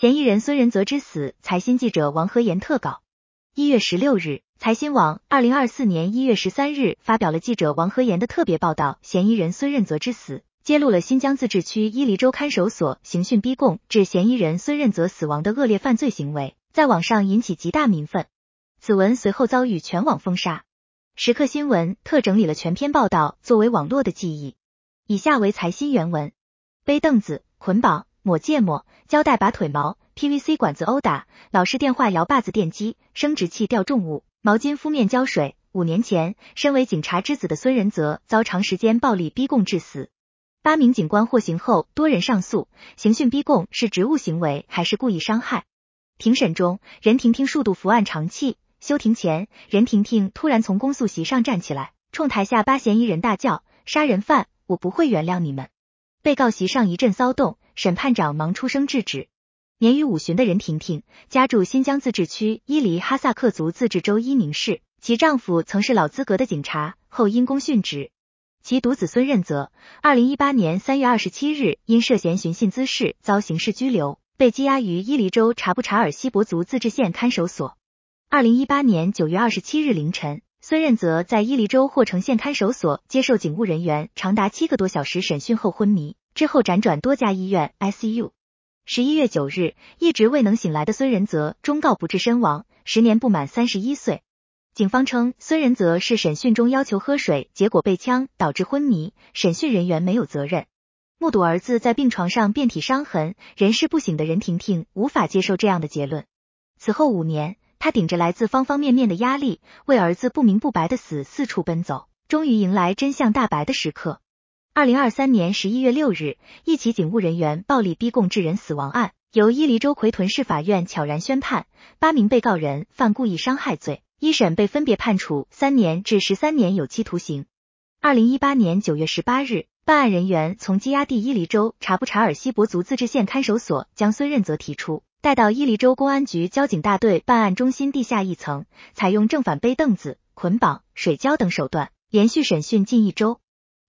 嫌疑人孙仁泽之死，财新记者王和言特稿。一月十六日，财新网二零二四年一月十三日发表了记者王和言的特别报道，嫌疑人孙仁泽之死。揭露了新疆自治区伊犁州看守所刑讯逼供致嫌疑人孙任泽死亡的恶劣犯罪行为，在网上引起极大民愤。此文随后遭遇全网封杀。时刻新闻特整理了全篇报道，作为网络的记忆。以下为财新原文：背凳子、捆绑、抹芥末、胶带拔腿毛、PVC 管子殴打、老式电话摇把子电击、生殖器吊重物、毛巾敷面浇水。五年前，身为警察之子的孙仁泽遭长时间暴力逼供致死。八名警官获刑后，多人上诉，刑讯逼供是职务行为还是故意伤害？庭审中，任婷婷数度伏案长泣。休庭前，任婷婷突然从公诉席上站起来，冲台下八嫌疑人大叫：“杀人犯，我不会原谅你们！”被告席上一阵骚动，审判长忙出声制止。年逾五旬的任婷婷，家住新疆自治区伊犁哈萨克族自治州伊宁市，其丈夫曾是老资格的警察，后因公殉职。其独子孙任泽，二零一八年三月二十七日因涉嫌寻衅滋事遭刑事拘留，被羁押于伊犁州察布查尔锡伯族自治县看守所。二零一八年九月二十七日凌晨，孙任泽在伊犁州霍城县看守所接受警务人员长达七个多小时审讯后昏迷，之后辗转多家医院 ICU。十一月九日，一直未能醒来的孙仁泽终告不治身亡，时年不满三十一岁。警方称，孙仁泽是审讯中要求喝水，结果被呛导致昏迷，审讯人员没有责任。目睹儿子在病床上遍体伤痕，人事不省的任婷婷无法接受这样的结论。此后五年，他顶着来自方方面面的压力，为儿子不明不白的死四处奔走，终于迎来真相大白的时刻。二零二三年十一月六日，一起警务人员暴力逼供致人死亡案，由伊犁州奎屯市法院悄然宣判，八名被告人犯故意伤害罪。一审被分别判处三年至十三年有期徒刑。二零一八年九月十八日，办案人员从羁押地伊犁州察布查尔锡伯族自治县看守所将孙任泽提出，带到伊犁州公安局交警大队办案中心地下一层，采用正反背凳子、捆绑、水胶等手段，连续审讯近一周。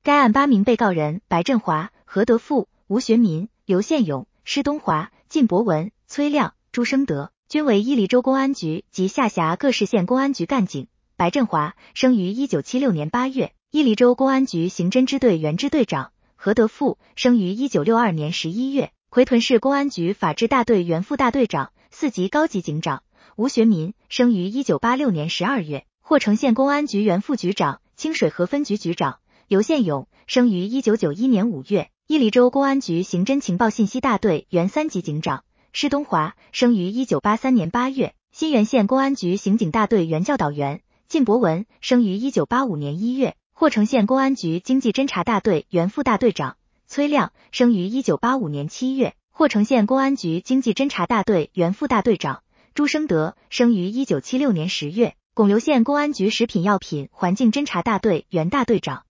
该案八名被告人白振华、何德富、吴学民、刘宪勇、施东华、靳博文、崔亮、朱生德。均为伊犁州公安局及下辖各市县公安局干警。白振华生于一九七六年八月，伊犁州公安局刑侦支队原支队长；何德富生于一九六二年十一月，奎屯市公安局法制大队原副大队长、四级高级警长；吴学民生于一九八六年十二月，霍城县公安局原副局长、清水河分局局长；刘宪勇生于一九九一年五月，伊犁州公安局刑侦情报信息大队原三级警长。施东华生于一九八三年八月，新源县公安局刑警大队原教导员；靳博文生于一九八五年一月，霍城县公安局经济侦查大队原副大队长；崔亮生于一九八五年七月，霍城县公安局经济侦查大队原副大队长；朱生德生于一九七六年十月，巩留县公安局食品药品环境侦查大队原大队长。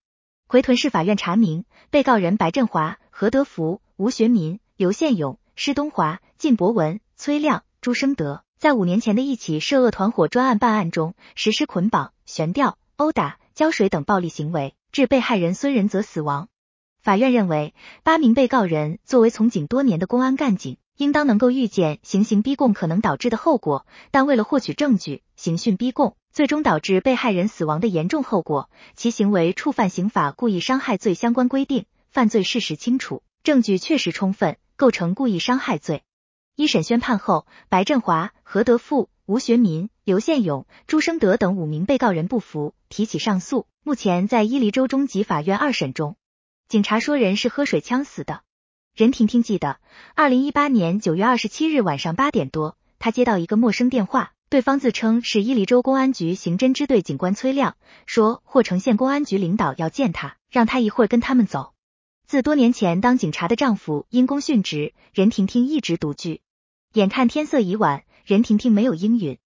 奎屯市法院查明，被告人白振华、何德福、吴学民、刘宪勇。施东华、靳博文、崔亮、朱生德在五年前的一起涉恶团伙专案办案中，实施捆绑、悬吊、殴打、浇水等暴力行为，致被害人孙仁泽死亡。法院认为，八名被告人作为从警多年的公安干警，应当能够预见行刑逼供可能导致的后果，但为了获取证据，刑讯逼供，最终导致被害人死亡的严重后果，其行为触犯刑法故意伤害罪相关规定，犯罪事实清楚，证据确实充分。构成故意伤害罪。一审宣判后，白振华、何德富、吴学民、刘宪勇、朱生德等五名被告人不服，提起上诉。目前在伊犁州中级法院二审中。警察说人是喝水呛死的。任婷婷记得，二零一八年九月二十七日晚上八点多，她接到一个陌生电话，对方自称是伊犁州公安局刑侦支队警官崔亮，说霍城县公安局领导要见他，让他一会儿跟他们走。自多年前当警察的丈夫因公殉职，任婷婷一直独居。眼看天色已晚，任婷婷没有应允。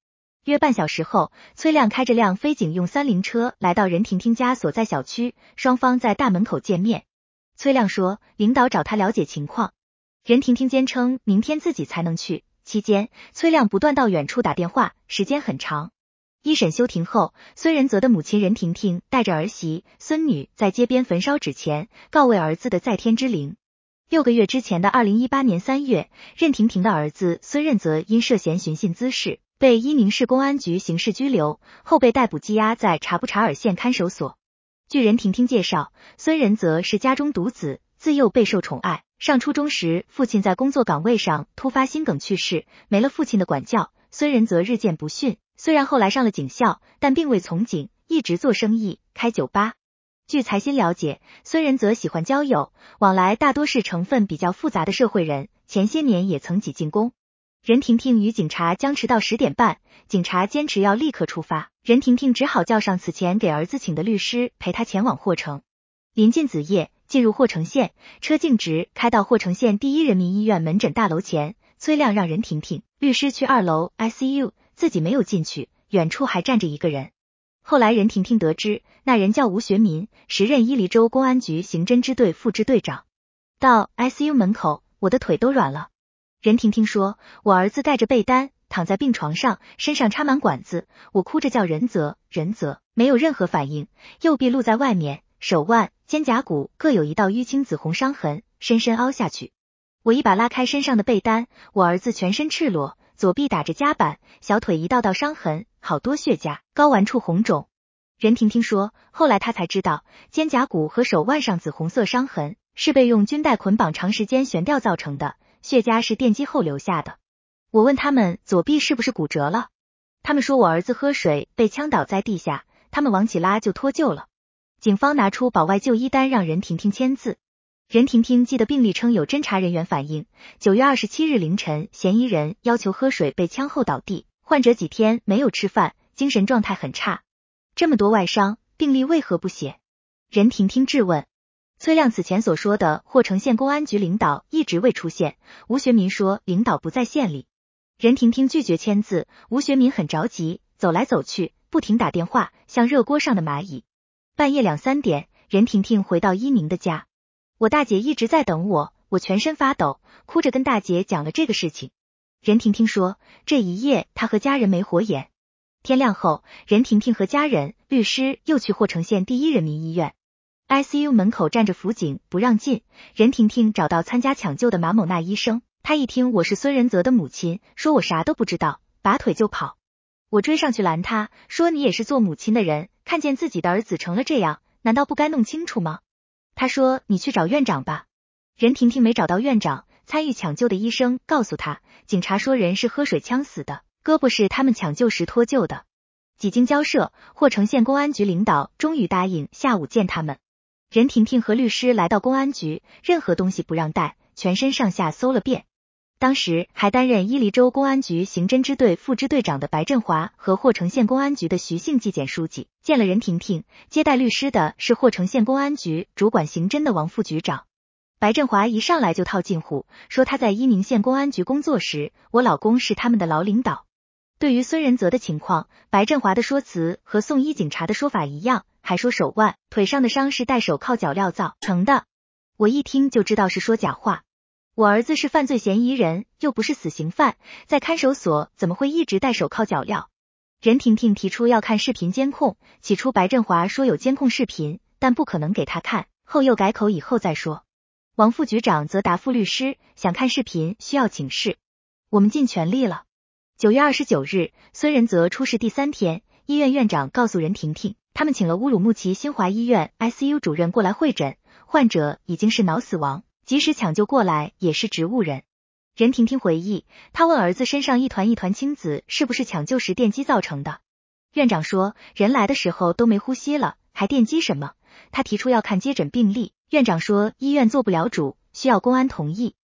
约半小时后，崔亮开着辆非警用三菱车来到任婷婷家所在小区，双方在大门口见面。崔亮说，领导找他了解情况。任婷婷坚称明天自己才能去。期间，崔亮不断到远处打电话，时间很长。一审休庭后，孙仁泽的母亲任婷婷带着儿媳、孙女在街边焚烧纸钱，告慰儿子的在天之灵。六个月之前的二零一八年三月，任婷婷的儿子孙任泽因涉嫌寻衅滋事，被伊宁市公安局刑事拘留，后被逮捕羁押在察布查尔县看守所。据任婷婷介绍，孙仁泽是家中独子，自幼备受宠爱。上初中时，父亲在工作岗位上突发心梗去世，没了父亲的管教，孙仁泽日渐不驯。虽然后来上了警校，但并未从警，一直做生意，开酒吧。据财新了解，孙仁泽喜欢交友，往来大多是成分比较复杂的社会人。前些年也曾挤进宫。任婷婷与警察僵持到十点半，警察坚持要立刻出发，任婷婷只好叫上此前给儿子请的律师陪他前往霍城。临近子夜，进入霍城县，车径直开到霍城县第一人民医院门诊大楼前。崔亮让任婷婷律师去二楼 ICU，自己没有进去，远处还站着一个人。后来，任婷婷得知那人叫吴学民，时任伊犁州公安局刑侦支队副支队长。到 ICU 门口，我的腿都软了。任婷婷说：“我儿子盖着被单躺在病床上，身上插满管子，我哭着叫仁泽，仁泽没有任何反应，右臂露在外面，手腕、肩胛骨各有一道淤青紫红伤痕，深深凹下去。我一把拉开身上的被单，我儿子全身赤裸。”左臂打着夹板，小腿一道道伤痕，好多血痂，睾丸处红肿。任婷婷说，后来她才知道，肩胛骨和手腕上紫红色伤痕是被用军带捆绑长时间悬吊造成的，血痂是电击后留下的。我问他们左臂是不是骨折了，他们说我儿子喝水被呛倒在地下，他们往起拉就脱臼了。警方拿出保外就医单让任婷婷签字。任婷婷记得病历称有侦查人员反映，九月二十七日凌晨，嫌疑人要求喝水被枪后倒地，患者几天没有吃饭，精神状态很差。这么多外伤，病历为何不写？任婷婷质问。崔亮此前所说的霍城县公安局领导一直未出现，吴学民说领导不在县里。任婷婷拒绝签字，吴学民很着急，走来走去，不停打电话，像热锅上的蚂蚁。半夜两三点，任婷婷回到伊宁的家。我大姐一直在等我，我全身发抖，哭着跟大姐讲了这个事情。任婷婷说，这一夜她和家人没活眼。天亮后，任婷婷和家人、律师又去霍城县第一人民医院，ICU 门口站着辅警不让进。任婷婷找到参加抢救的马某娜医生，他一听我是孙仁泽的母亲，说我啥都不知道，拔腿就跑。我追上去拦他，说你也是做母亲的人，看见自己的儿子成了这样，难道不该弄清楚吗？他说：“你去找院长吧。”任婷婷没找到院长，参与抢救的医生告诉他，警察说人是喝水呛死的，胳膊是他们抢救时脱臼的。几经交涉，霍城县公安局领导终于答应下午见他们。任婷婷和律师来到公安局，任何东西不让带，全身上下搜了遍。当时还担任伊犁州公安局刑侦支队副支队长的白振华和霍城县公安局的徐姓纪检书记见了任婷婷，接待律师的是霍城县公安局主管刑侦的王副局长。白振华一上来就套近乎，说他在伊宁县公安局工作时，我老公是他们的老领导。对于孙仁泽的情况，白振华的说辞和送医警察的说法一样，还说手腕、腿上的伤是戴手铐脚镣造成的。我一听就知道是说假话。我儿子是犯罪嫌疑人，又不是死刑犯，在看守所怎么会一直戴手铐脚镣？任婷婷提出要看视频监控，起初白振华说有监控视频，但不可能给他看，后又改口以后再说。王副局长则答复律师，想看视频需要请示，我们尽全力了。九月二十九日，孙仁泽出事第三天，医院院长告诉任婷婷，他们请了乌鲁木齐新华医院 ICU 主任过来会诊，患者已经是脑死亡。即使抢救过来，也是植物人。任婷婷回忆，她问儿子身上一团一团青紫是不是抢救时电击造成的。院长说，人来的时候都没呼吸了，还电击什么？他提出要看接诊病历，院长说医院做不了主，需要公安同意。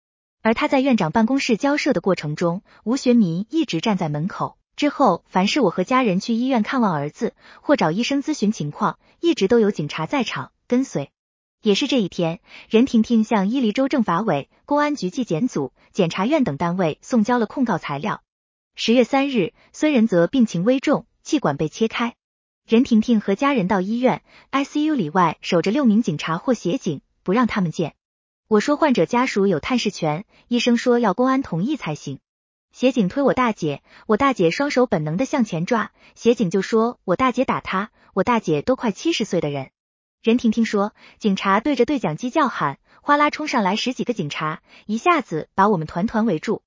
而他在院长办公室交涉的过程中，吴学民一直站在门口。之后，凡是我和家人去医院看望儿子或找医生咨询情况，一直都有警察在场跟随。也是这一天，任婷婷向伊犁州政法委、公安局纪检组、检察院等单位送交了控告材料。十月三日，孙仁泽病情危重，气管被切开。任婷婷和家人到医院 ICU 里外守着六名警察或协警，不让他们见。我说患者家属有探视权，医生说要公安同意才行。协警推我大姐，我大姐双手本能的向前抓，协警就说我大姐打他，我大姐都快七十岁的人。任婷婷说：“警察对着对讲机叫喊，哗啦冲上来十几个警察，一下子把我们团团围住。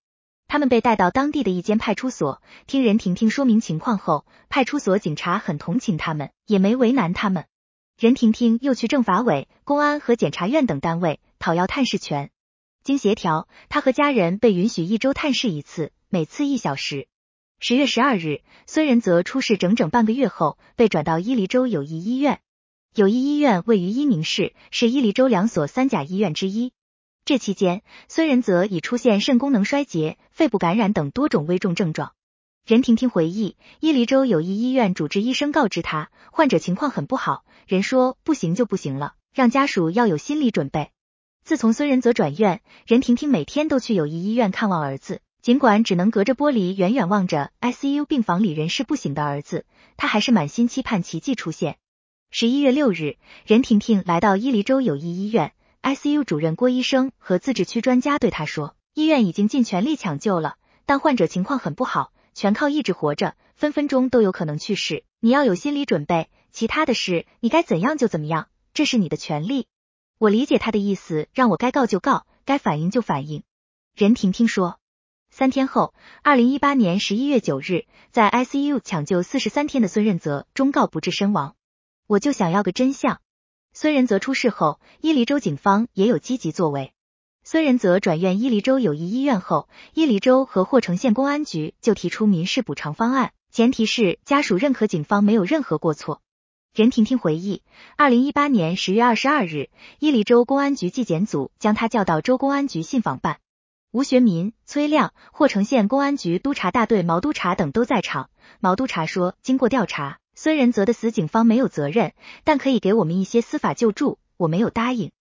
他们被带到当地的一间派出所，听任婷婷说明情况后，派出所警察很同情他们，也没为难他们。任婷婷又去政法委、公安和检察院等单位讨要探视权。经协调，他和家人被允许一周探视一次，每次一小时。十月十二日，孙仁泽出事整整半个月后，被转到伊犁州友谊医院。友谊医院位于伊宁市，是伊犁州两所三甲医院之一。这期间，孙仁泽已出现肾功能衰竭、肺部感染等多种危重症状。任婷婷回忆，伊犁州友谊医院主治医生告知他，患者情况很不好，人说不行就不行了，让家属要有心理准备。自从孙仁泽转院，任婷婷每天都去友谊医院看望儿子。尽管只能隔着玻璃远远望着 ICU 病房里人事不省的儿子，她还是满心期盼奇迹出现。十一月六日，任婷婷来到伊犁州友谊医院，ICU 主任郭医生和自治区专家对她说，医院已经尽全力抢救了，但患者情况很不好，全靠意志活着，分分钟都有可能去世，你要有心理准备，其他的事你该怎样就怎么样，这是你的权利。我理解他的意思，让我该告就告，该反应就反应。任婷婷说。三天后，二零一八年十一月九日，在 ICU 抢救四十三天的孙任泽终告不治身亡。我就想要个真相。孙仁泽出事后，伊犁州警方也有积极作为。孙仁泽转院伊犁州友谊医院后，伊犁州和霍城县公安局就提出民事补偿方案，前提是家属认可警方没有任何过错。任婷婷回忆，二零一八年十月二十二日，伊犁州公安局纪检组将他叫到州公安局信访办。吴学民、崔亮、霍城县公安局督察大队毛督察等都在场。毛督察说，经过调查，孙仁泽的死警方没有责任，但可以给我们一些司法救助，我没有答应。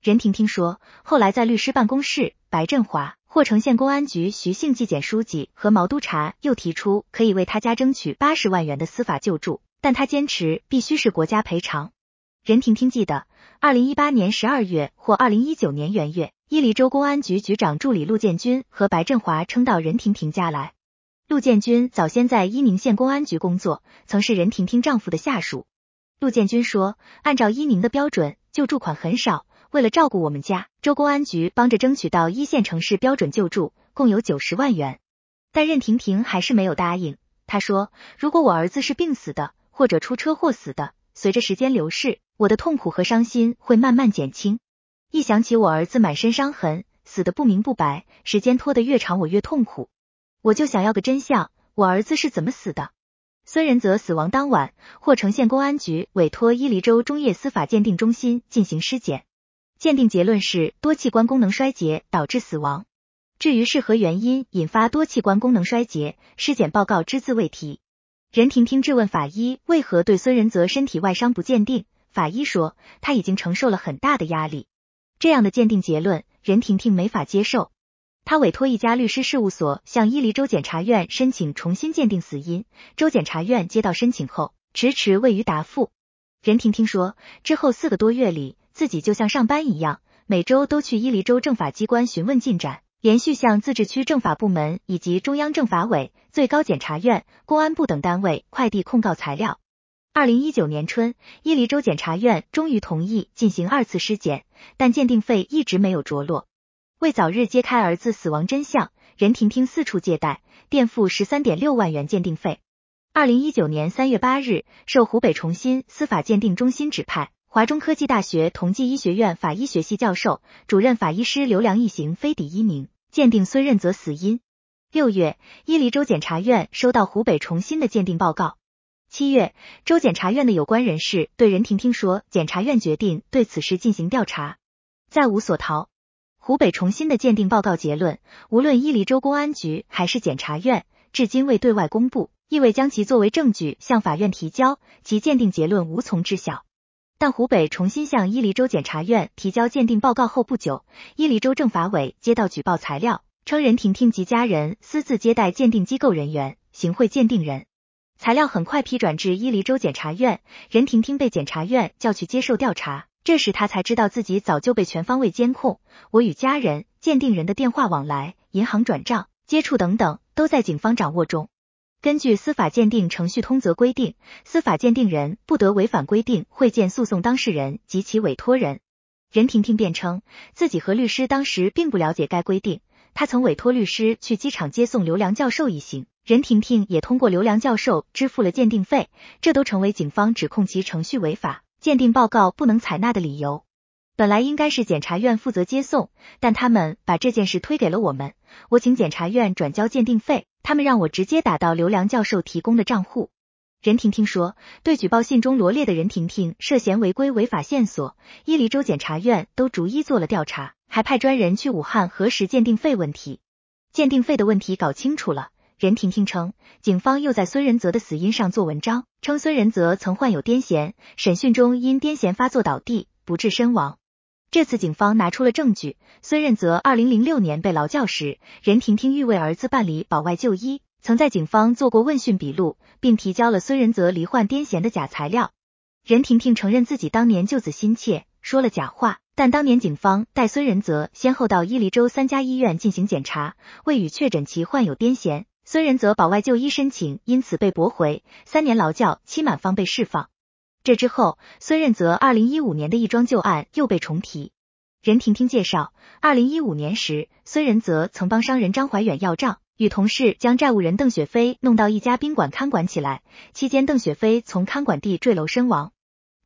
任婷婷说，后来在律师办公室，白振华、霍城县公安局徐姓纪检书记和毛督察又提出可以为他家争取八十万元的司法救助，但他坚持必须是国家赔偿。任婷婷记得，二零一八年十二月或二零一九年元月。伊犁州公安局局长助理陆建军和白振华称到任婷婷家来。陆建军早先在伊宁县公安局工作，曾是任婷婷丈夫的下属。陆建军说，按照伊宁的标准，救助款很少。为了照顾我们家，州公安局帮着争取到一线城市标准救助，共有九十万元。但任婷婷还是没有答应。她说，如果我儿子是病死的，或者出车祸死的，随着时间流逝，我的痛苦和伤心会慢慢减轻。一想起我儿子满身伤痕，死的不明不白，时间拖得越长，我越痛苦。我就想要个真相，我儿子是怎么死的？孙仁泽死亡当晚，霍城县公安局委托伊犁州中业司法鉴定中心进行尸检，鉴定结论是多器官功能衰竭导致死亡。至于是何原因引发多器官功能衰竭，尸检报告只字未提。任婷婷质问法医为何对孙仁泽身体外伤不鉴定，法医说他已经承受了很大的压力。这样的鉴定结论，任婷婷没法接受。他委托一家律师事务所向伊犁州检察院申请重新鉴定死因，州检察院接到申请后迟迟未予答复。任婷婷说，之后四个多月里，自己就像上班一样，每周都去伊犁州政法机关询问进展，连续向自治区政法部门以及中央政法委、最高检察院、公安部等单位快递控告材料。二零一九年春，伊犁州检察院终于同意进行二次尸检，但鉴定费一直没有着落。为早日揭开儿子死亡真相，任婷婷四处借贷，垫付十三点六万元鉴定费。二零一九年三月八日，受湖北重新司法鉴定中心指派，华中科技大学同济医学院法医学系教授、主任法医师刘良一行非抵一名鉴定孙任泽死因。六月，伊犁州检察院收到湖北重新的鉴定报告。七月，州检察院的有关人士对任婷婷说，检察院决定对此事进行调查，再无所逃。湖北重新的鉴定报告结论，无论伊犁州公安局还是检察院，至今未对外公布，亦未将其作为证据向法院提交，其鉴定结论无从知晓。但湖北重新向伊犁州检察院提交鉴定报告后不久，伊犁州政法委接到举报材料，称任婷婷及家人私自接待鉴定机构人员，行贿鉴定人。材料很快批转至伊犁州检察院，任婷婷被检察院叫去接受调查。这时他才知道自己早就被全方位监控。我与家人、鉴定人的电话往来、银行转账、接触等等，都在警方掌握中。根据司法鉴定程序通则规定，司法鉴定人不得违反规定会见诉讼当事人及其委托人。任婷婷辩称，自己和律师当时并不了解该规定，他曾委托律师去机场接送刘良教授一行，任婷婷也通过刘良教授支付了鉴定费，这都成为警方指控其程序违法、鉴定报告不能采纳的理由。本来应该是检察院负责接送，但他们把这件事推给了我们，我请检察院转交鉴定费，他们让我直接打到刘良教授提供的账户。任婷婷说，对举报信中罗列的任婷婷涉嫌违规违法线索，伊犁州检察院都逐一做了调查，还派专人去武汉核实鉴定费问题。鉴定费的问题搞清楚了，任婷婷称，警方又在孙仁泽的死因上做文章，称孙仁泽曾患有癫痫，审讯中因癫痫发作倒地不治身亡。这次警方拿出了证据，孙仁泽二零零六年被劳教时，任婷婷欲为儿子办理保外就医。曾在警方做过问讯笔录，并提交了孙仁泽罹患癫痫的假材料。任婷婷承认自己当年救子心切，说了假话，但当年警方带孙仁泽先后到伊犁州三家医院进行检查，未予确诊其患有癫痫。孙仁泽保外就医申请因此被驳回，三年劳教期满方被释放。这之后，孙仁泽二零一五年的一桩旧案又被重提。任婷婷介绍，二零一五年时，孙仁泽曾帮商人张怀远要账。与同事将债务人邓雪飞弄到一家宾馆看管起来，期间邓雪飞从看管地坠楼身亡。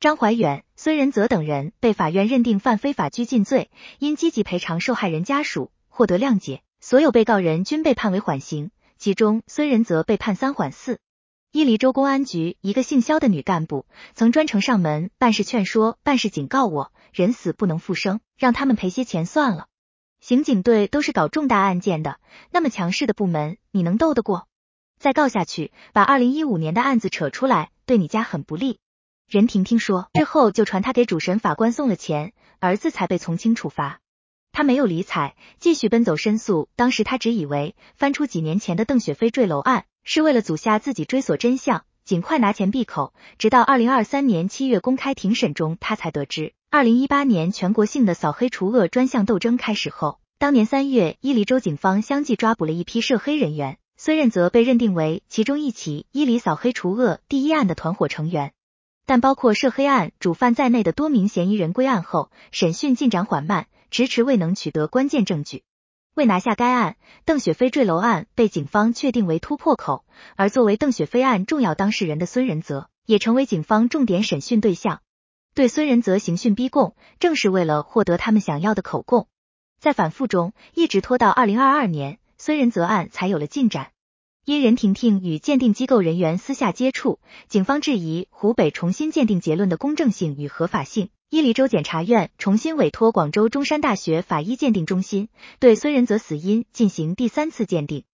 张怀远、孙仁泽等人被法院认定犯非法拘禁罪，因积极赔偿受害人家属，获得谅解。所有被告人均被判为缓刑，其中孙仁泽被判三缓四。伊犁州公安局一个姓肖的女干部曾专程上门，办事劝说，办事警告我，人死不能复生，让他们赔些钱算了。刑警队都是搞重大案件的，那么强势的部门，你能斗得过？再告下去，把二零一五年的案子扯出来，对你家很不利。任婷婷说，之后就传他给主审法官送了钱，儿子才被从轻处罚。他没有理睬，继续奔走申诉。当时他只以为翻出几年前的邓雪飞坠楼案，是为了阻下自己追索真相，尽快拿钱闭口。直到二零二三年七月公开庭审中，他才得知。二零一八年全国性的扫黑除恶专项斗争开始后，当年三月，伊犁州警方相继抓捕了一批涉黑人员，孙任泽被认定为其中一起伊犁扫黑除恶第一案的团伙成员。但包括涉黑案主犯在内的多名嫌疑人归案后，审讯进展缓慢，迟迟未能取得关键证据。为拿下该案，邓雪飞坠楼案被警方确定为突破口，而作为邓雪飞案重要当事人的孙仁泽，也成为警方重点审讯对象。对孙仁泽刑讯逼供，正是为了获得他们想要的口供。在反复中，一直拖到二零二二年，孙仁泽案才有了进展。因任婷婷与鉴定机构人员私下接触，警方质疑湖北重新鉴定结论的公正性与合法性。伊犁州检察院重新委托广州中山大学法医鉴定中心对孙仁泽死因进行第三次鉴定。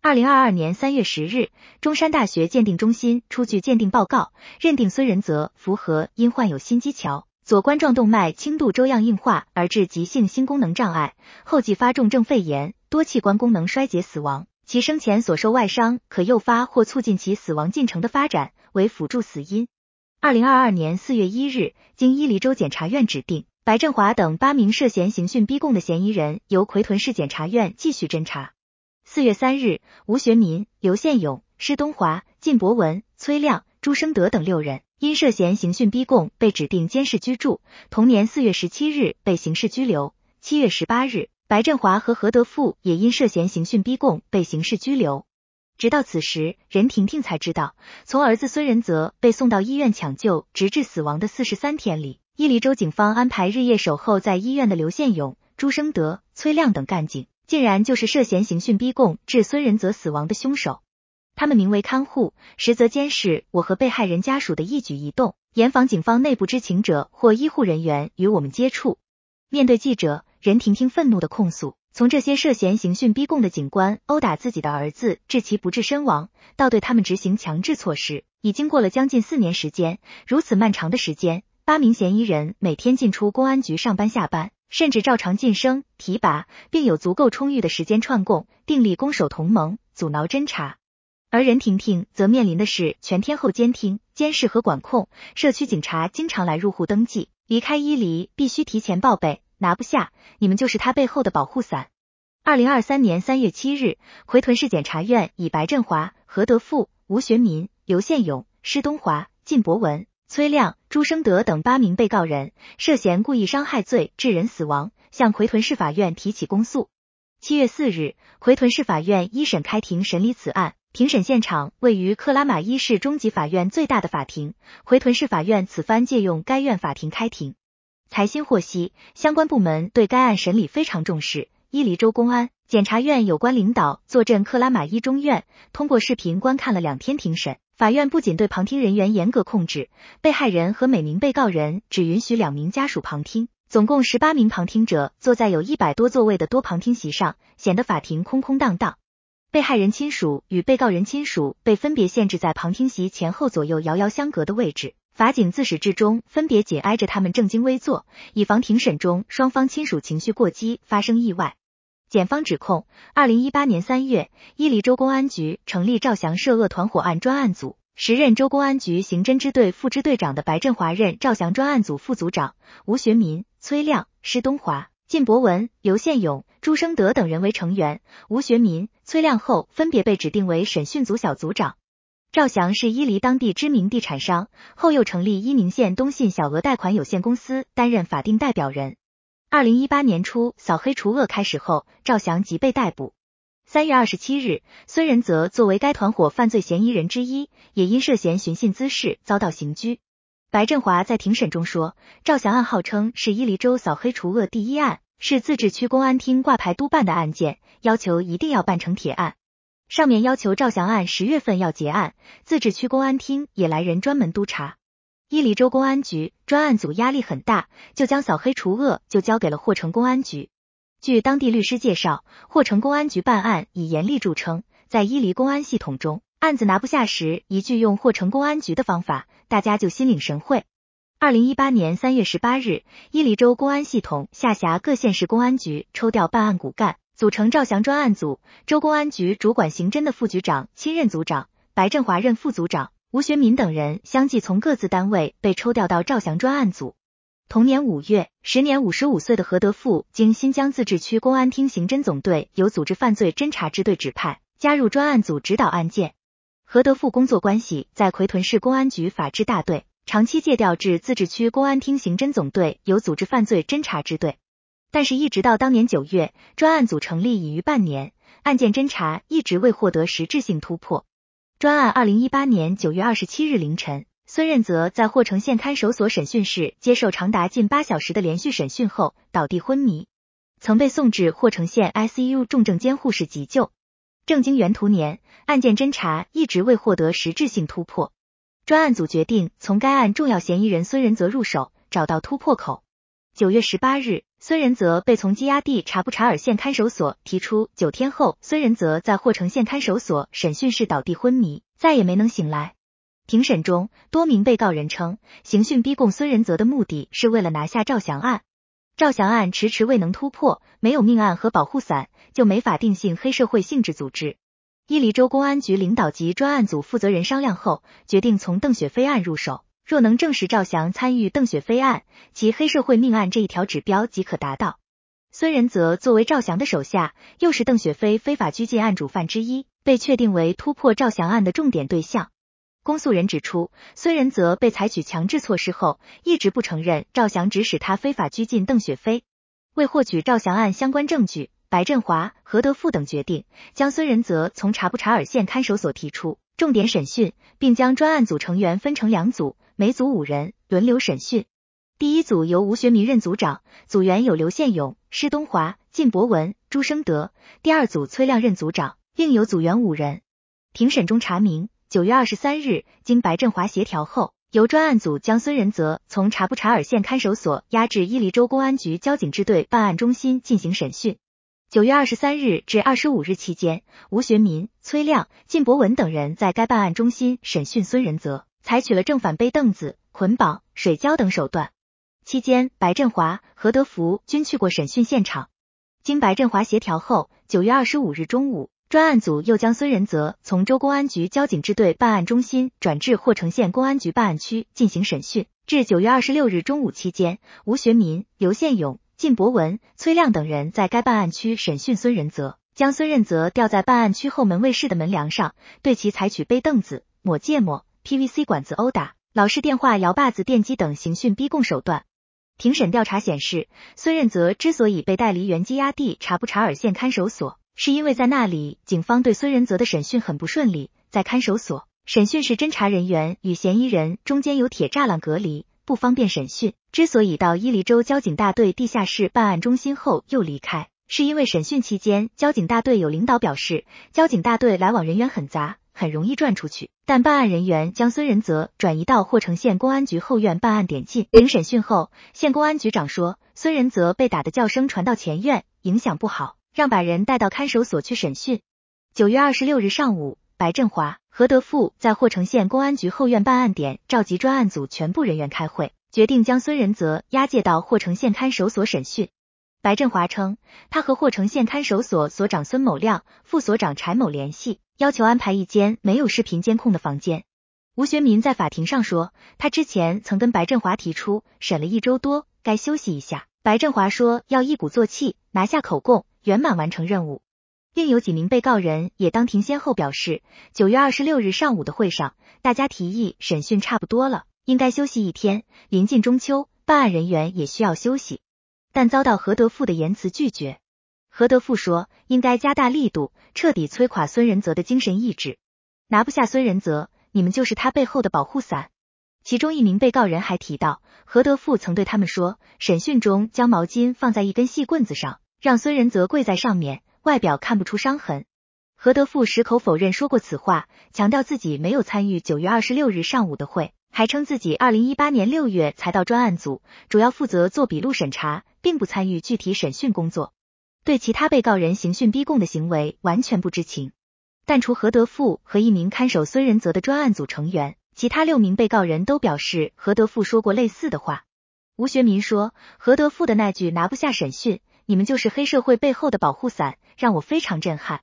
二零二二年三月十日，中山大学鉴定中心出具鉴定报告，认定孙仁泽符合因患有心肌桥左冠状动脉轻度粥样硬化而致急性心功能障碍，后继发重症肺炎、多器官功能衰竭死亡。其生前所受外伤可诱发或促进其死亡进程的发展，为辅助死因。二零二二年四月一日，经伊犁州检察院指定，白振华等八名涉嫌刑讯逼供的嫌疑人由奎屯市检察院继续侦查。四月三日，吴学民、刘宪勇、施东华、靳博文、崔亮、朱生德等六人因涉嫌刑讯逼供被指定监视居住，同年四月十七日被刑事拘留。七月十八日，白振华和何德富也因涉嫌刑讯逼供被刑事拘留。直到此时，任婷婷才知道，从儿子孙仁泽被送到医院抢救直至死亡的四十三天里，伊犁州警方安排日夜守候在医院的刘宪勇、朱生德、崔亮等干警。竟然就是涉嫌刑讯逼供致孙仁泽死亡的凶手。他们名为看护，实则监视我和被害人家属的一举一动，严防警方内部知情者或医护人员与我们接触。面对记者任婷婷愤怒的控诉，从这些涉嫌刑讯逼供的警官殴打自己的儿子致其不治身亡，到对他们执行强制措施，已经过了将近四年时间。如此漫长的时间，八名嫌疑人每天进出公安局上班下班。甚至照常晋升提拔，并有足够充裕的时间串供，订立攻守同盟，阻挠侦查。而任婷婷则面临的是全天候监听、监视和管控，社区警察经常来入户登记，离开伊犁必须提前报备，拿不下，你们就是他背后的保护伞。二零二三年三月七日，奎屯市检察院以白振华、何德富、吴学民、刘宪勇、施东华、靳博文、崔亮、朱生德等八名被告人涉嫌故意伤害罪致人死亡，向奎屯市法院提起公诉。七月四日，奎屯市法院一审开庭审理此案。庭审现场位于克拉玛依市中级法院最大的法庭，奎屯市法院此番借用该院法庭开庭。财新获悉，相关部门对该案审理非常重视。伊犁州公安、检察院有关领导坐镇克拉玛依中院，通过视频观看了两天庭审。法院不仅对旁听人员严格控制，被害人和每名被告人只允许两名家属旁听，总共十八名旁听者坐在有一百多座位的多旁听席上，显得法庭空空荡荡。被害人亲属与被告人亲属被分别限制在旁听席前后左右遥遥相隔的位置，法警自始至终分别紧挨着他们正襟危坐，以防庭审中双方亲属情绪过激发生意外。检方指控，二零一八年三月，伊犁州公安局成立赵翔涉恶团伙案专案组，时任州公安局刑侦支队副支队长的白振华任赵翔专案组副组长，吴学民、崔亮、施东华、靳博文、刘宪勇、朱生德等人为成员。吴学民、崔亮后分别被指定为审讯组小组长。赵翔是伊犁当地知名地产商，后又成立伊宁县东信小额贷款有限公司，担任法定代表人。二零一八年初，扫黑除恶开始后，赵翔即被逮捕。三月二十七日，孙仁泽作为该团伙犯罪嫌疑人之一，也因涉嫌寻衅滋事遭到刑拘。白振华在庭审中说，赵翔案号称是伊犁州扫黑除恶第一案，是自治区公安厅挂牌督办的案件，要求一定要办成铁案。上面要求赵翔案十月份要结案，自治区公安厅也来人专门督查。伊犁州公安局专案组压力很大，就将扫黑除恶就交给了霍城公安局。据当地律师介绍，霍城公安局办案以严厉著称，在伊犁公安系统中，案子拿不下时，一句用霍城公安局的方法，大家就心领神会。二零一八年三月十八日，伊犁州公安系统下辖各县市公安局抽调办案骨干，组成赵翔专案组，州公安局主管刑侦的副局长亲任组长，白振华任副组长。吴学民等人相继从各自单位被抽调到赵翔专案组。同年五月，时年五十五岁的何德富经新疆自治区公安厅刑侦总队有组织犯罪侦查支队指派，加入专案组指导案件。何德富工作关系在奎屯市公安局法制大队，长期借调至自治区公安厅刑侦总队有组织犯罪侦查支队。但是，一直到当年九月，专案组成立已逾半年，案件侦查一直未获得实质性突破。专案二零一八年九月二十七日凌晨，孙任泽在霍城县看守所审讯室接受长达近八小时的连续审讯后倒地昏迷，曾被送至霍城县 ICU 重症监护室急救。正经元图年，案件侦查一直未获得实质性突破，专案组决定从该案重要嫌疑人孙仁泽入手，找到突破口。九月十八日。孙仁泽被从羁押地查布查尔县看守所提出，九天后，孙仁泽在霍城县看守所审讯室倒地昏迷，再也没能醒来。庭审中，多名被告人称，刑讯逼供孙仁泽的目的是为了拿下赵翔案。赵翔案迟迟未能突破，没有命案和保护伞，就没法定性黑社会性质组织。伊犁州公安局领导及专案组负责人商量后，决定从邓雪飞案入手。若能证实赵翔参与邓雪飞案，其黑社会命案这一条指标即可达到。孙仁泽作为赵翔的手下，又是邓雪飞非法拘禁案主犯之一，被确定为突破赵翔案的重点对象。公诉人指出，孙仁泽被采取强制措施后，一直不承认赵翔指使他非法拘禁邓雪飞。为获取赵翔案相关证据，白振华、何德富等决定将孙仁泽从查布查尔县看守所提出，重点审讯，并将专案组成员分成两组。每组五人轮流审讯，第一组由吴学民任组长，组员有刘宪勇、施东华、靳博文、朱生德；第二组崔亮任组长，另有组员五人。庭审中查明，九月二十三日，经白振华协调后，由专案组将孙仁泽从察布查尔县看守所押至伊犁州公安局交警支队办案中心进行审讯。九月二十三日至二十五日期间，吴学民、崔亮、靳博文等人在该办案中心审讯孙仁泽。采取了正反背凳子、捆绑、水胶等手段。期间，白振华、何德福均去过审讯现场。经白振华协调后，九月二十五日中午，专案组又将孙仁泽从州公安局交警支队办案中心转至霍城县公安局办案区进行审讯。至九月二十六日中午期间，吴学民、刘宪勇、靳博文、崔亮等人在该办案区审讯孙仁泽，将孙仁泽吊在办案区后门卫室的门梁上，对其采取背凳子、抹芥末。PVC 管子殴打，老式电话、摇把子、电击等刑讯逼供手段。庭审调查显示，孙任泽之所以被带离原羁押地查布查尔县看守所，是因为在那里警方对孙任泽的审讯很不顺利。在看守所，审讯时侦查人员与嫌疑人中间有铁栅栏隔离，不方便审讯。之所以到伊犁州交警大队地下室办案中心后又离开。是因为审讯期间，交警大队有领导表示，交警大队来往人员很杂，很容易转出去。但办案人员将孙仁泽转移到霍城县公安局后院办案点进。经审讯后，县公安局长说，孙仁泽被打的叫声传到前院，影响不好，让把人带到看守所去审讯。九月二十六日上午，白振华、何德富在霍城县公安局后院办案点召集专案组全部人员开会，决定将孙仁泽押解到霍城县看守所审讯。白振华称，他和霍城县看守所所长孙某亮、副所长柴某联系，要求安排一间没有视频监控的房间。吴学民在法庭上说，他之前曾跟白振华提出，审了一周多，该休息一下。白振华说要一鼓作气拿下口供，圆满完成任务。另有几名被告人也当庭先后表示，九月二十六日上午的会上，大家提议审讯差不多了，应该休息一天。临近中秋，办案人员也需要休息。但遭到何德富的言辞拒绝。何德富说，应该加大力度，彻底摧垮孙仁泽的精神意志。拿不下孙仁泽，你们就是他背后的保护伞。其中一名被告人还提到，何德富曾对他们说，审讯中将毛巾放在一根细棍子上，让孙仁泽跪在上面，外表看不出伤痕。何德富矢口否认说过此话，强调自己没有参与九月二十六日上午的会。还称自己二零一八年六月才到专案组，主要负责做笔录审查，并不参与具体审讯工作，对其他被告人刑讯逼供的行为完全不知情。但除何德富和一名看守孙仁泽的专案组成员，其他六名被告人都表示何德富说过类似的话。吴学民说，何德富的那句拿不下审讯，你们就是黑社会背后的保护伞，让我非常震撼。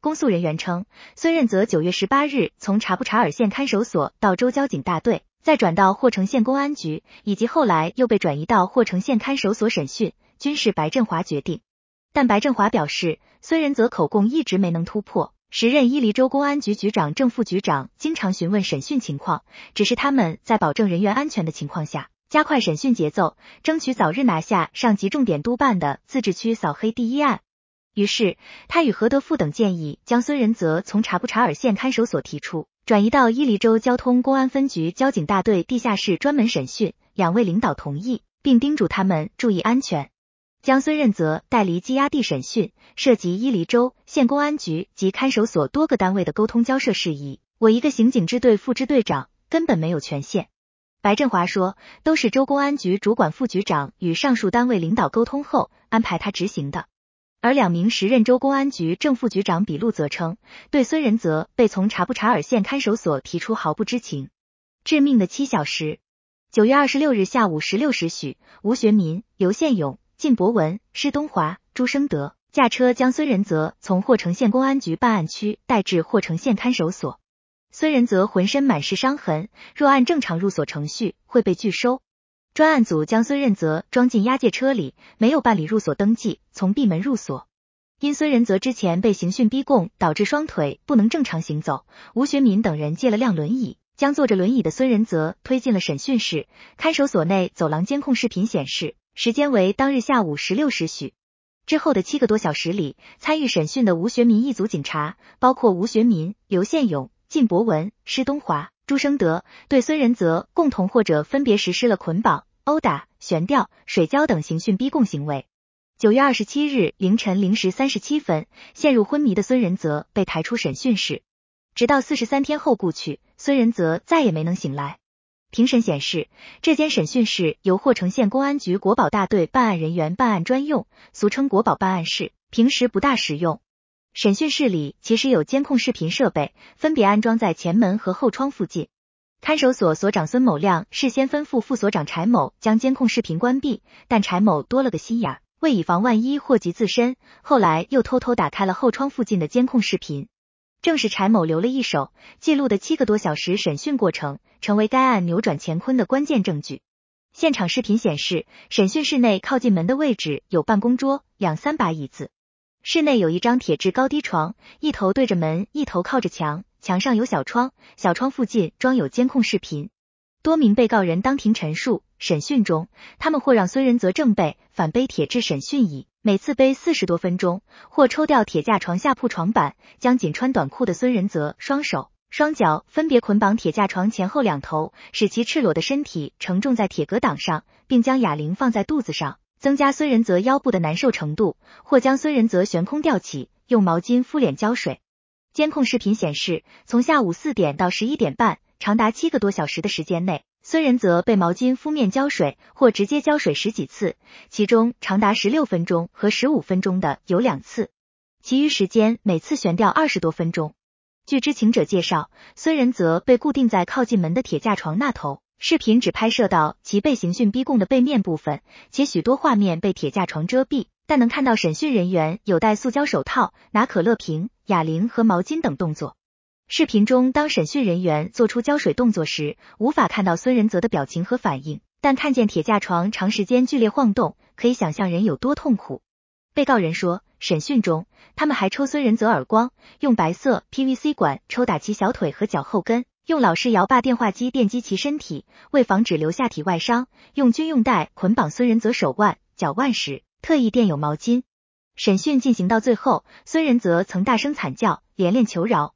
公诉人员称，孙任泽九月十八日从察布查尔县看守所到州交警大队，再转到霍城县公安局，以及后来又被转移到霍城县看守所审讯，均是白振华决定。但白振华表示，孙仁泽口供一直没能突破。时任伊犁州公安局局长正副局长经常询问审讯情况，只是他们在保证人员安全的情况下，加快审讯节奏，争取早日拿下上级重点督办的自治区扫黑第一案。于是，他与何德富等建议将孙仁泽从查布查尔县看守所提出，转移到伊犁州交通公安分局交警大队地下室专门审讯。两位领导同意，并叮嘱他们注意安全。将孙任泽带离羁押地审讯，涉及伊犁州县公安局及看守所多个单位的沟通交涉事宜。我一个刑警支队副支队长根本没有权限。白振华说，都是州公安局主管副局长与上述单位领导沟通后安排他执行的。而两名时任州公安局正副局长笔录则称，对孙仁泽被从查布查尔县看守所提出毫不知情。致命的七小时，九月二十六日下午十六时许，吴学民、刘宪勇、靳博文、施东华、朱生德驾车将孙仁泽从霍城县公安局办案区带至霍城县看守所。孙仁泽浑身满是伤痕，若按正常入所程序会被拒收。专案组将孙仁泽装进押解车里，没有办理入所登记，从闭门入所。因孙仁泽之前被刑讯逼供，导致双腿不能正常行走，吴学民等人借了辆轮椅，将坐着轮椅的孙仁泽推进了审讯室。看守所内走廊监控视频显示，时间为当日下午十六时许。之后的七个多小时里，参与审讯的吴学民一组警察，包括吴学民、刘宪勇、靳博文、施东华。朱生德对孙仁泽共同或者分别实施了捆绑、殴打、悬吊、水浇等刑讯逼供行为。九月二十七日凌晨零时三十七分，陷入昏迷的孙仁泽被抬出审讯室，直到四十三天后故去，孙仁泽再也没能醒来。庭审显示，这间审讯室由霍城县公安局国保大队办案人员办案专用，俗称国保办案室，平时不大使用。审讯室里其实有监控视频设备，分别安装在前门和后窗附近。看守所所长孙某亮事先吩咐副所长柴某将监控视频关闭，但柴某多了个心眼，为以防万一祸及自身，后来又偷偷打开了后窗附近的监控视频。正是柴某留了一手，记录的七个多小时审讯过程，成为该案扭转乾坤的关键证据。现场视频显示，审讯室内靠近门的位置有办公桌、两三把椅子。室内有一张铁质高低床，一头对着门，一头靠着墙，墙上有小窗，小窗附近装有监控视频。多名被告人当庭陈述，审讯中，他们或让孙仁泽正背，反背铁质审讯椅，每次背四十多分钟；或抽掉铁架床下铺床板，将仅穿短裤的孙仁泽双手、双脚分别捆绑铁架床前后两头，使其赤裸的身体承重在铁格挡上，并将哑铃放在肚子上，增加孙仁泽腰部的难受程度；或将孙仁泽悬空吊起，用毛巾敷脸浇水。监控视频显示，从下午四点到十一点半。长达七个多小时的时间内，孙仁泽被毛巾敷面浇水或直接浇水十几次，其中长达十六分钟和十五分钟的有两次，其余时间每次悬吊二十多分钟。据知情者介绍，孙仁泽被固定在靠近门的铁架床那头，视频只拍摄到其被刑讯逼供的背面部分，且许多画面被铁架床遮蔽，但能看到审讯人员有戴塑胶手套、拿可乐瓶、哑铃和毛巾等动作。视频中，当审讯人员做出浇水动作时，无法看到孙仁泽的表情和反应，但看见铁架床长时间剧烈晃动，可以想象人有多痛苦。被告人说，审讯中，他们还抽孙仁泽耳光，用白色 PVC 管抽打其小腿和脚后跟，用老式摇把电话机电击其身体，为防止留下体外伤，用军用带捆绑孙仁泽手腕、脚腕时，特意垫有毛巾。审讯进行到最后，孙仁泽曾大声惨叫，连连求饶。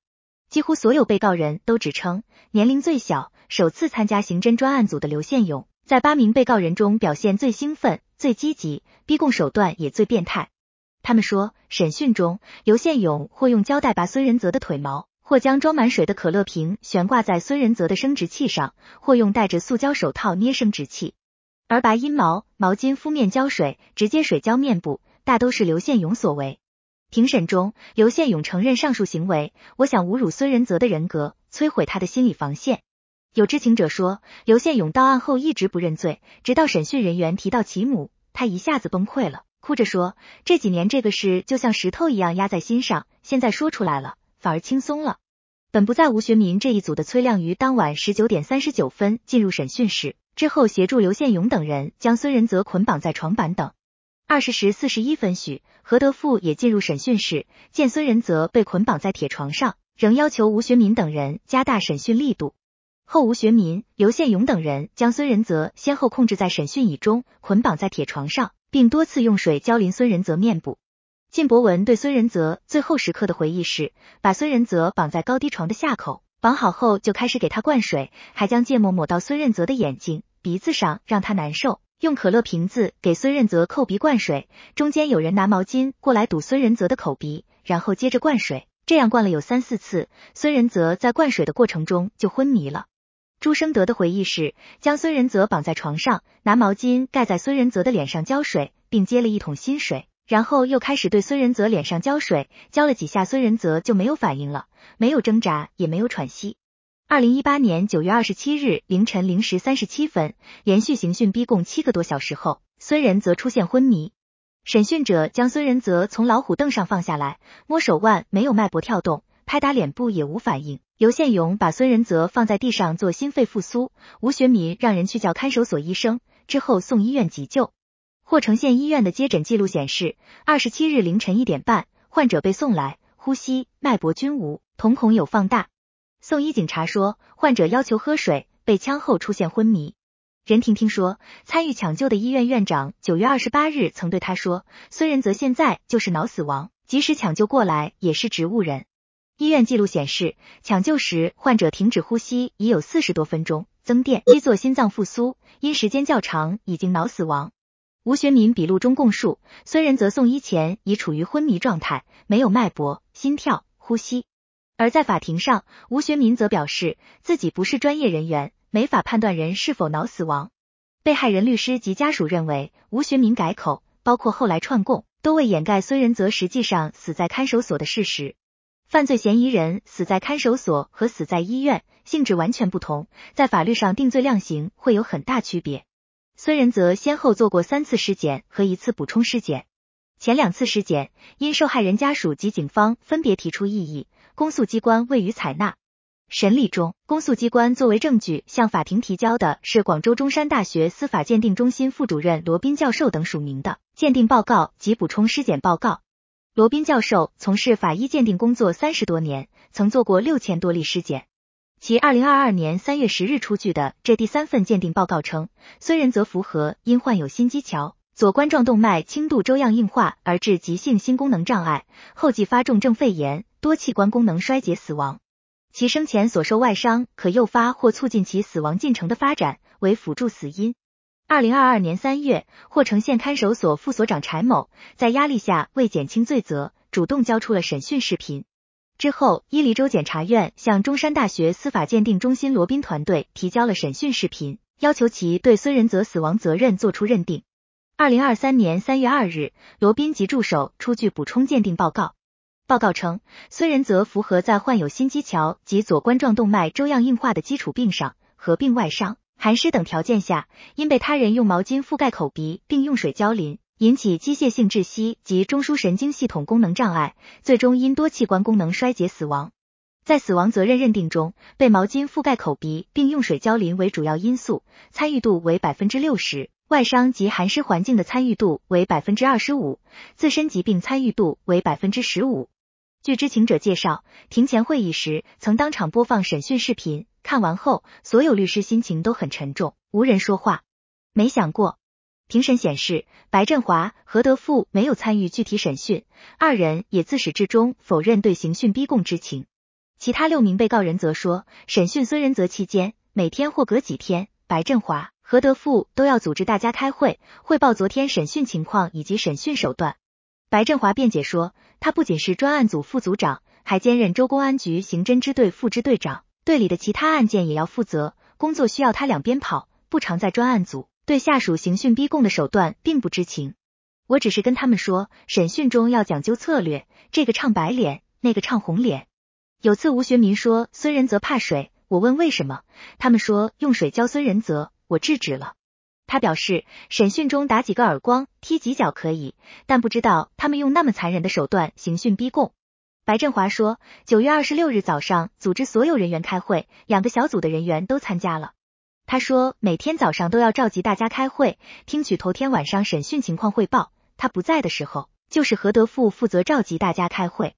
几乎所有被告人都指称，年龄最小、首次参加刑侦专案组的刘宪勇，在八名被告人中表现最兴奋、最积极，逼供手段也最变态。他们说，审讯中，刘宪勇或用胶带拔孙仁泽的腿毛，或将装满水的可乐瓶悬挂在孙仁泽的生殖器上，或用戴着塑胶手套捏生殖器，而拔阴毛、毛巾敷面浇水、直接水浇面部，大都是刘宪勇所为。庭审中，刘宪勇承认上述行为。我想侮辱孙仁泽的人格，摧毁他的心理防线。有知情者说，刘宪勇到案后一直不认罪，直到审讯人员提到其母，他一下子崩溃了，哭着说：“这几年这个事就像石头一样压在心上，现在说出来了，反而轻松了。”本不在吴学民这一组的崔亮于当晚十九点三十九分进入审讯室，之后协助刘宪勇等人将孙仁泽捆绑在床板等。二十时四十一分许，何德富也进入审讯室，见孙仁泽被捆绑在铁床上，仍要求吴学民等人加大审讯力度。后吴学民、刘宪勇等人将孙仁泽先后控制在审讯椅中，捆绑在铁床上，并多次用水浇淋孙仁泽面部。靳博文对孙仁泽最后时刻的回忆是：把孙仁泽绑在高低床的下口，绑好后就开始给他灌水，还将芥末抹到孙仁泽的眼睛、鼻子上，让他难受。用可乐瓶子给孙仁泽扣鼻灌水，中间有人拿毛巾过来堵孙仁泽的口鼻，然后接着灌水，这样灌了有三四次，孙仁泽在灌水的过程中就昏迷了。朱生德的回忆是，将孙仁泽绑在床上，拿毛巾盖在孙仁泽的脸上浇水，并接了一桶新水，然后又开始对孙仁泽脸上浇水，浇了几下，孙仁泽就没有反应了，没有挣扎，也没有喘息。二零一八年九月二十七日凌晨零时三十七分，连续刑讯逼供七个多小时后，孙仁泽出现昏迷。审讯者将孙仁泽从老虎凳上放下来，摸手腕没有脉搏跳动，拍打脸部也无反应。刘宪勇把孙仁泽放在地上做心肺复苏，吴学民让人去叫看守所医生，之后送医院急救。霍城县医院的接诊记录显示，二十七日凌晨一点半，患者被送来，呼吸、脉搏均无，瞳孔有放大。送医警察说，患者要求喝水，被枪后出现昏迷。任婷婷说，参与抢救的医院院长九月二十八日曾对他说，孙仁泽现在就是脑死亡，即使抢救过来也是植物人。医院记录显示，抢救时患者停止呼吸已有四十多分钟，增电机做心脏复苏，因时间较长，已经脑死亡。吴学民笔录中供述，孙仁泽送医前已处于昏迷状态，没有脉搏、心跳、呼吸。而在法庭上，吴学民则表示自己不是专业人员，没法判断人是否脑死亡。被害人律师及家属认为，吴学民改口，包括后来串供，都为掩盖孙仁泽实际上死在看守所的事实。犯罪嫌疑人死在看守所和死在医院性质完全不同，在法律上定罪量刑会有很大区别。孙仁泽先后做过三次尸检和一次补充尸检，前两次尸检因受害人家属及警方分别提出异议。公诉机关未予采纳。审理中，公诉机关作为证据向法庭提交的是广州中山大学司法鉴定中心副主任罗斌教授等署名的鉴定报告及补充尸检报告。罗斌教授从事法医鉴定工作三十多年，曾做过六千多例尸检。其二零二二年三月十日出具的这第三份鉴定报告称，孙仁泽符合因患有心肌桥左冠状动脉轻度粥样硬化而致急性心功能障碍，后继发重症肺炎，多器官功能衰竭死亡。其生前所受外伤可诱发或促进其死亡进程的发展，为辅助死因。二零二二年三月，霍城县看守所副所长柴某在压力下为减轻罪责，主动交出了审讯视频。之后，伊犁州检察院向中山大学司法鉴定中心罗宾团队提交了审讯视频，要求其对孙仁泽死亡责任作出认定。二零二三年三月二日，罗宾及助手出具补充鉴定报告。报告称，孙仁泽符合在患有心肌桥及左冠状动脉粥样硬化的基础病上，合并外伤、寒湿等条件下，因被他人用毛巾覆盖口鼻并用水浇淋。引起机械性窒息及中枢神经系统功能障碍，最终因多器官功能衰竭死亡。在死亡责任认定中，被毛巾覆盖口鼻并用水浇淋为主要因素，参与度为百分之六十；外伤及寒湿环境的参与度为百分之二十五；自身疾病参与度为百分之十五。据知情者介绍，庭前会议时曾当场播放审讯视频，看完后，所有律师心情都很沉重，无人说话。没想过。庭审显示，白振华、何德富没有参与具体审讯，二人也自始至终否认对刑讯逼供知情。其他六名被告人则说，审讯孙仁泽期间，每天或隔几天，白振华、何德富都要组织大家开会，汇报昨天审讯情况以及审讯手段。白振华辩解说，他不仅是专案组副组长，还兼任州公安局刑侦支队副支队长，队里的其他案件也要负责，工作需要他两边跑，不常在专案组。对下属刑讯逼供的手段并不知情，我只是跟他们说，审讯中要讲究策略，这个唱白脸，那个唱红脸。有次吴学民说孙仁泽怕水，我问为什么，他们说用水浇孙仁泽，我制止了。他表示审讯中打几个耳光、踢几脚可以，但不知道他们用那么残忍的手段刑讯逼供。白振华说，九月二十六日早上组织所有人员开会，两个小组的人员都参加了。他说，每天早上都要召集大家开会，听取头天晚上审讯情况汇报。他不在的时候，就是何德富负责召集大家开会。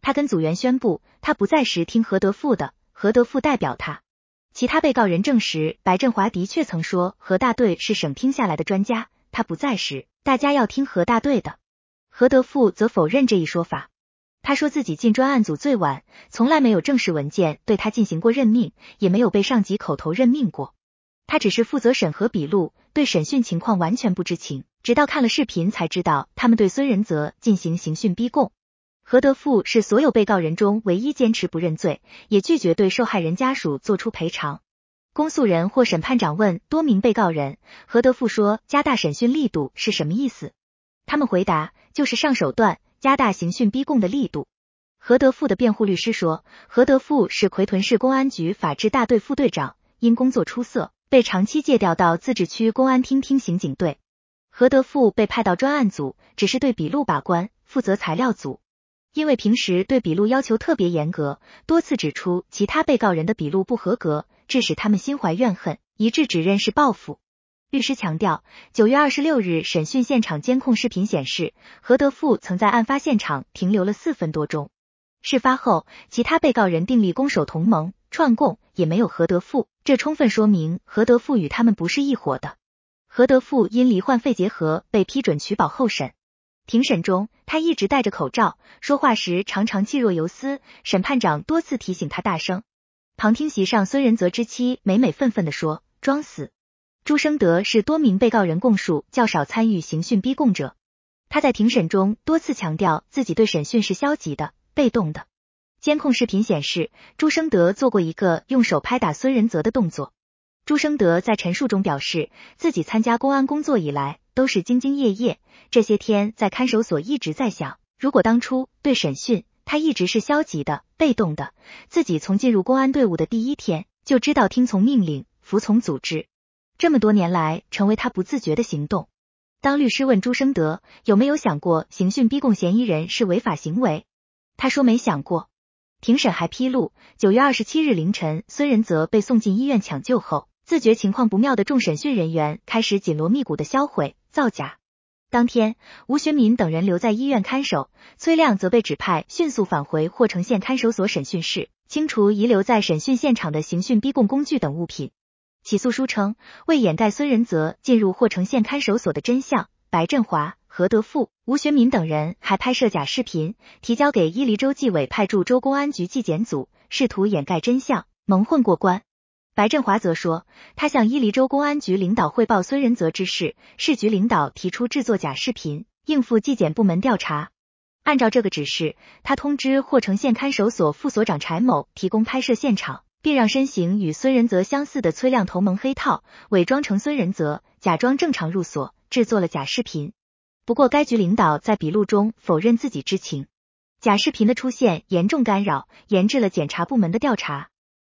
他跟组员宣布，他不在时听何德富的，何德富代表他。其他被告人证实，白振华的确曾说何大队是省厅下来的专家，他不在时，大家要听何大队的。何德富则否认这一说法，他说自己进专案组最晚，从来没有正式文件对他进行过任命，也没有被上级口头任命过。他只是负责审核笔录，对审讯情况完全不知情，直到看了视频才知道他们对孙仁泽进行刑讯逼供。何德富是所有被告人中唯一坚持不认罪，也拒绝对受害人家属做出赔偿。公诉人或审判长问多名被告人，何德富说加大审讯力度是什么意思？他们回答就是上手段，加大刑讯逼供的力度。何德富的辩护律师说，何德富是奎屯市公安局法制大队副队长，因工作出色。被长期借调到自治区公安厅厅刑警队，何德富被派到专案组，只是对笔录把关，负责材料组。因为平时对笔录要求特别严格，多次指出其他被告人的笔录不合格，致使他们心怀怨恨，一致指认是报复。律师强调，九月二十六日审讯现场监控视频显示，何德富曾在案发现场停留了四分多钟。事发后，其他被告人订立攻守同盟。串供也没有何德富，这充分说明何德富与他们不是一伙的。何德富因罹患肺结核被批准取保候审。庭审中，他一直戴着口罩，说话时常常气若游丝。审判长多次提醒他大声。旁听席上，孙仁泽之妻美美愤愤地说：“装死。”朱生德是多名被告人供述较少参与刑讯逼供者。他在庭审中多次强调自己对审讯是消极的、被动的。监控视频显示，朱生德做过一个用手拍打孙仁泽的动作。朱生德在陈述中表示，自己参加公安工作以来都是兢兢业业，这些天在看守所一直在想，如果当初对审讯他一直是消极的、被动的，自己从进入公安队伍的第一天就知道听从命令、服从组织，这么多年来成为他不自觉的行动。当律师问朱生德有没有想过刑讯逼供嫌疑人是违法行为，他说没想过。庭审还披露，九月二十七日凌晨，孙仁泽被送进医院抢救后，自觉情况不妙的众审讯人员开始紧锣密鼓的销毁、造假。当天，吴学民等人留在医院看守，崔亮则被指派迅速返回霍城县看守所审讯室，清除遗留在审讯现场的刑讯逼供工具等物品。起诉书称，为掩盖孙仁泽进入霍城县看守所的真相，白振华、何德富、吴学民等人还拍摄假视频，提交给伊犁州纪委派驻州公安局纪检组，试图掩盖真相，蒙混过关。白振华则说，他向伊犁州公安局领导汇报孙仁泽之事，市局领导提出制作假视频，应付纪检部门调查。按照这个指示，他通知霍城县看守所副所长柴某提供拍摄现场，并让身形与孙仁泽相似的崔亮头蒙黑套，伪装成孙仁泽，假装正常入所，制作了假视频。不过，该局领导在笔录中否认自己知情。假视频的出现严重干扰，延滞了检察部门的调查。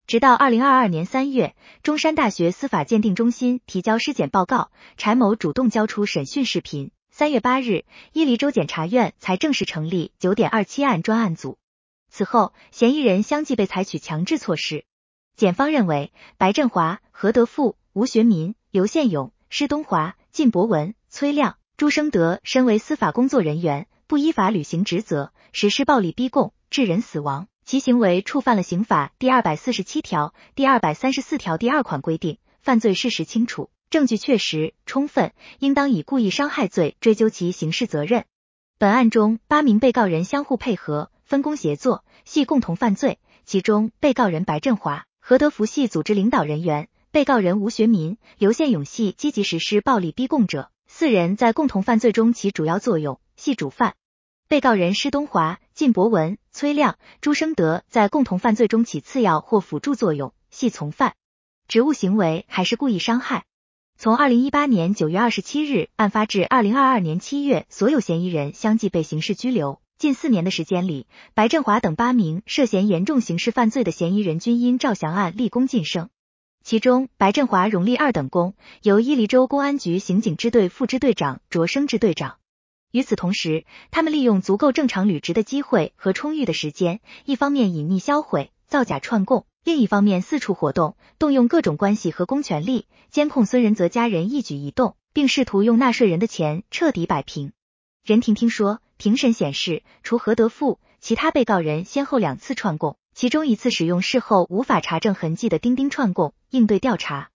直到二零二二年三月，中山大学司法鉴定中心提交尸检报告，柴某主动交出审讯视频。三月八日，伊犁州检察院才正式成立九点二七案专案组。此后，嫌疑人相继被采取强制措施。检方认为，白振华、何德富、吴学民、刘宪勇、施东华、靳博文、崔亮、朱生德身为司法工作人员，不依法履行职责，实施暴力逼供，致人死亡。其行为触犯了刑法第二百四十七条、第二百三十四条第二款规定，犯罪事实清楚，证据确实充分，应当以故意伤害罪追究其刑事责任。本案中，八名被告人相互配合，分工协作，系共同犯罪。其中，被告人白振华、何德福系组织领导人员，被告人吴学民、刘宪勇系积极实施暴力逼供者，四人在共同犯罪中起主要作用，系主犯。被告人施东华、靳博文、崔亮、朱生德在共同犯罪中起次要或辅助作用，系从犯。职务行为还是故意伤害。从二零一八年九月二十七日案发至二零二二年七月，所有嫌疑人相继被刑事拘留。近四年的时间里，白振华等八名涉嫌严重刑事犯罪的嫌疑人均因赵翔案立功晋升。其中，白振华荣立二等功，由伊犁州公安局刑警支队副支队长擢升至队长。与此同时，他们利用足够正常履职的机会和充裕的时间，一方面隐匿销毁、造假串供，另一方面四处活动，动用各种关系和公权力，监控孙仁泽家人一举一动，并试图用纳税人的钱彻底摆平。任婷婷说，庭审显示，除何德富，其他被告人先后两次串供，其中一次使用事后无法查证痕迹的钉钉串供，应对调查。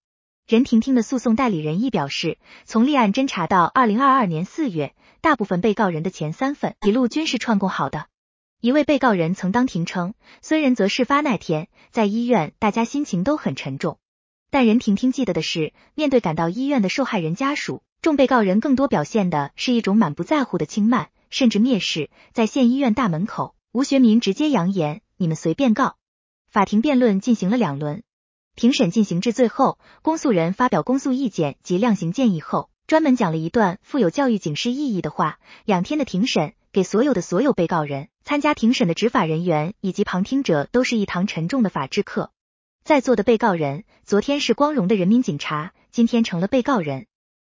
任婷婷的诉讼代理人亦表示，从立案侦查到二零二二年四月。大部分被告人的前三份笔录均是串供好的。一位被告人曾当庭称，孙仁泽事发那天在医院，大家心情都很沉重。但任婷婷记得的是，面对赶到医院的受害人家属，众被告人更多表现的是一种满不在乎的轻慢，甚至蔑视。在县医院大门口，吴学民直接扬言：“你们随便告。”法庭辩论进行了两轮，庭审进行至最后，公诉人发表公诉意见及量刑建议后。专门讲了一段富有教育警示意义的话。两天的庭审，给所有的所有被告人、参加庭审的执法人员以及旁听者，都是一堂沉重的法治课。在座的被告人，昨天是光荣的人民警察，今天成了被告人。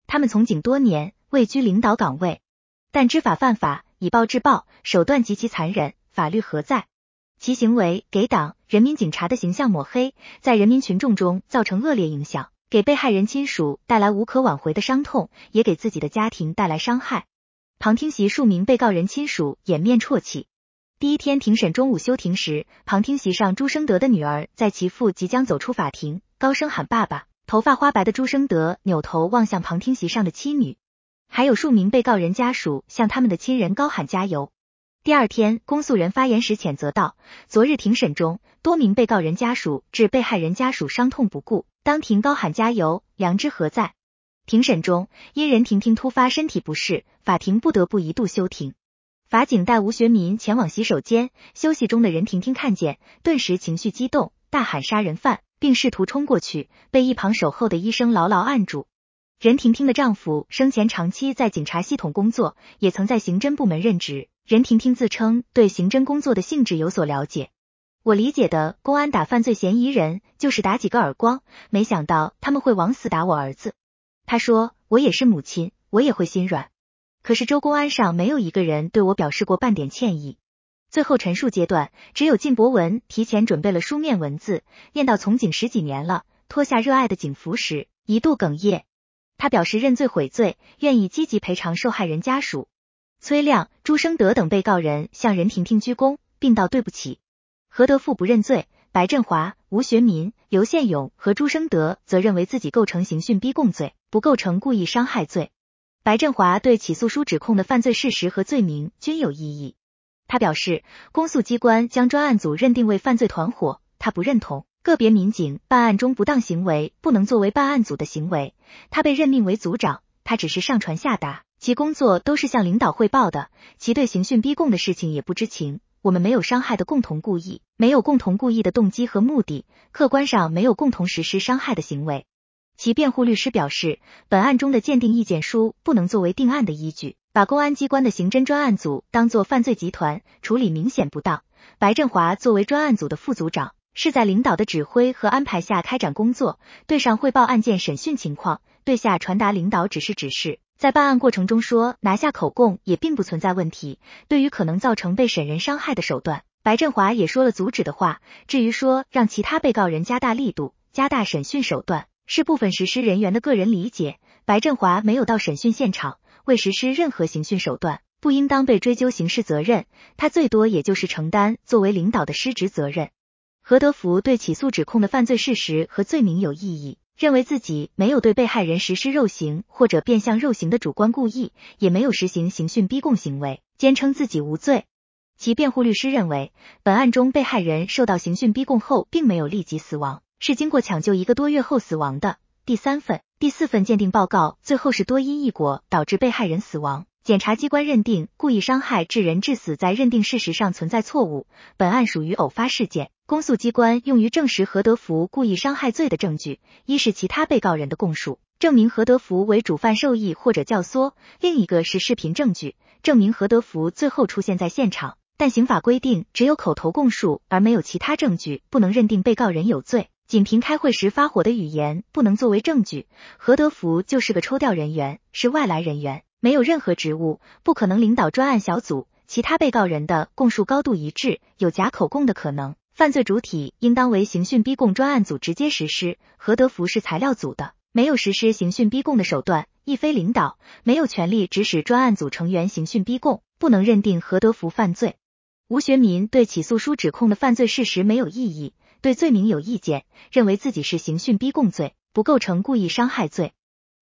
他们从警多年，位居领导岗位，但知法犯法，以暴制暴，手段极其残忍，法律何在？其行为给党、人民警察的形象抹黑，在人民群众中造成恶劣影响。给被害人亲属带来无可挽回的伤痛，也给自己的家庭带来伤害。旁听席数名被告人亲属掩面啜泣。第一天庭审中午休庭时，旁听席上朱生德的女儿在其父即将走出法庭，高声喊爸爸。头发花白的朱生德扭头望向旁听席上的妻女，还有数名被告人家属向他们的亲人高喊加油。第二天，公诉人发言时谴责道：昨日庭审中，多名被告人家属致被害人家属伤痛不顾。当庭高喊加油，良知何在？庭审中，因任婷婷突发身体不适，法庭不得不一度休庭。法警带吴学民前往洗手间休息中的任婷婷看见，顿时情绪激动，大喊杀人犯，并试图冲过去，被一旁守候的医生牢牢按住。任婷婷的丈夫生前长期在警察系统工作，也曾在刑侦部门任职。任婷婷自称对刑侦工作的性质有所了解。我理解的公安打犯罪嫌疑人就是打几个耳光，没想到他们会往死打我儿子。他说我也是母亲，我也会心软。可是周公安上没有一个人对我表示过半点歉意。最后陈述阶段，只有靳博文提前准备了书面文字，念到从警十几年了，脱下热爱的警服时，一度哽咽。他表示认罪悔罪，愿意积极赔偿受害人家属。崔亮、朱生德等被告人向任婷婷鞠躬，并道对不起。何德富不认罪，白振华、吴学民、刘宪勇和朱生德则认为自己构成刑讯逼供罪，不构成故意伤害罪。白振华对起诉书指控的犯罪事实和罪名均有异议。他表示，公诉机关将专案组认定为犯罪团伙，他不认同。个别民警办案中不当行为不能作为办案组的行为。他被任命为组长，他只是上传下达，其工作都是向领导汇报的，其对刑讯逼供的事情也不知情。我们没有伤害的共同故意，没有共同故意的动机和目的，客观上没有共同实施伤害的行为。其辩护律师表示，本案中的鉴定意见书不能作为定案的依据，把公安机关的刑侦专案组当作犯罪集团处理明显不当。白振华作为专案组的副组长，是在领导的指挥和安排下开展工作，对上汇报案件审讯情况，对下传达领导指示指示。在办案过程中说拿下口供也并不存在问题。对于可能造成被审人伤害的手段，白振华也说了阻止的话。至于说让其他被告人加大力度、加大审讯手段。是部分实施人员的个人理解。白振华没有到审讯现场，未实施任何刑讯手段，不应当被追究刑事责任。他最多也就是承担作为领导的失职责任。何德福对起诉指控的犯罪事实和罪名有异议，认为自己没有对被害人实施肉刑或者变相肉刑的主观故意，也没有实行刑讯逼供行为，坚称自己无罪。其辩护律师认为，本案中被害人受到刑讯逼供后，并没有立即死亡。是经过抢救一个多月后死亡的。第三份、第四份鉴定报告最后是多因异果导致被害人死亡。检察机关认定故意伤害致人致死在认定事实上存在错误，本案属于偶发事件。公诉机关用于证实何德福故意伤害罪的证据，一是其他被告人的供述，证明何德福为主犯受益或者教唆；另一个是视频证据，证明何德福最后出现在现场。但刑法规定，只有口头供述而没有其他证据，不能认定被告人有罪。仅凭开会时发火的语言不能作为证据。何德福就是个抽调人员，是外来人员，没有任何职务，不可能领导专案小组。其他被告人的供述高度一致，有假口供的可能。犯罪主体应当为刑讯逼供专案组直接实施。何德福是材料组的，没有实施刑讯逼供的手段，亦非领导，没有权利指使专案组成员刑讯逼供，不能认定何德福犯罪。吴学民对起诉书指控的犯罪事实没有异议。对罪名有意见，认为自己是刑讯逼供罪，不构成故意伤害罪。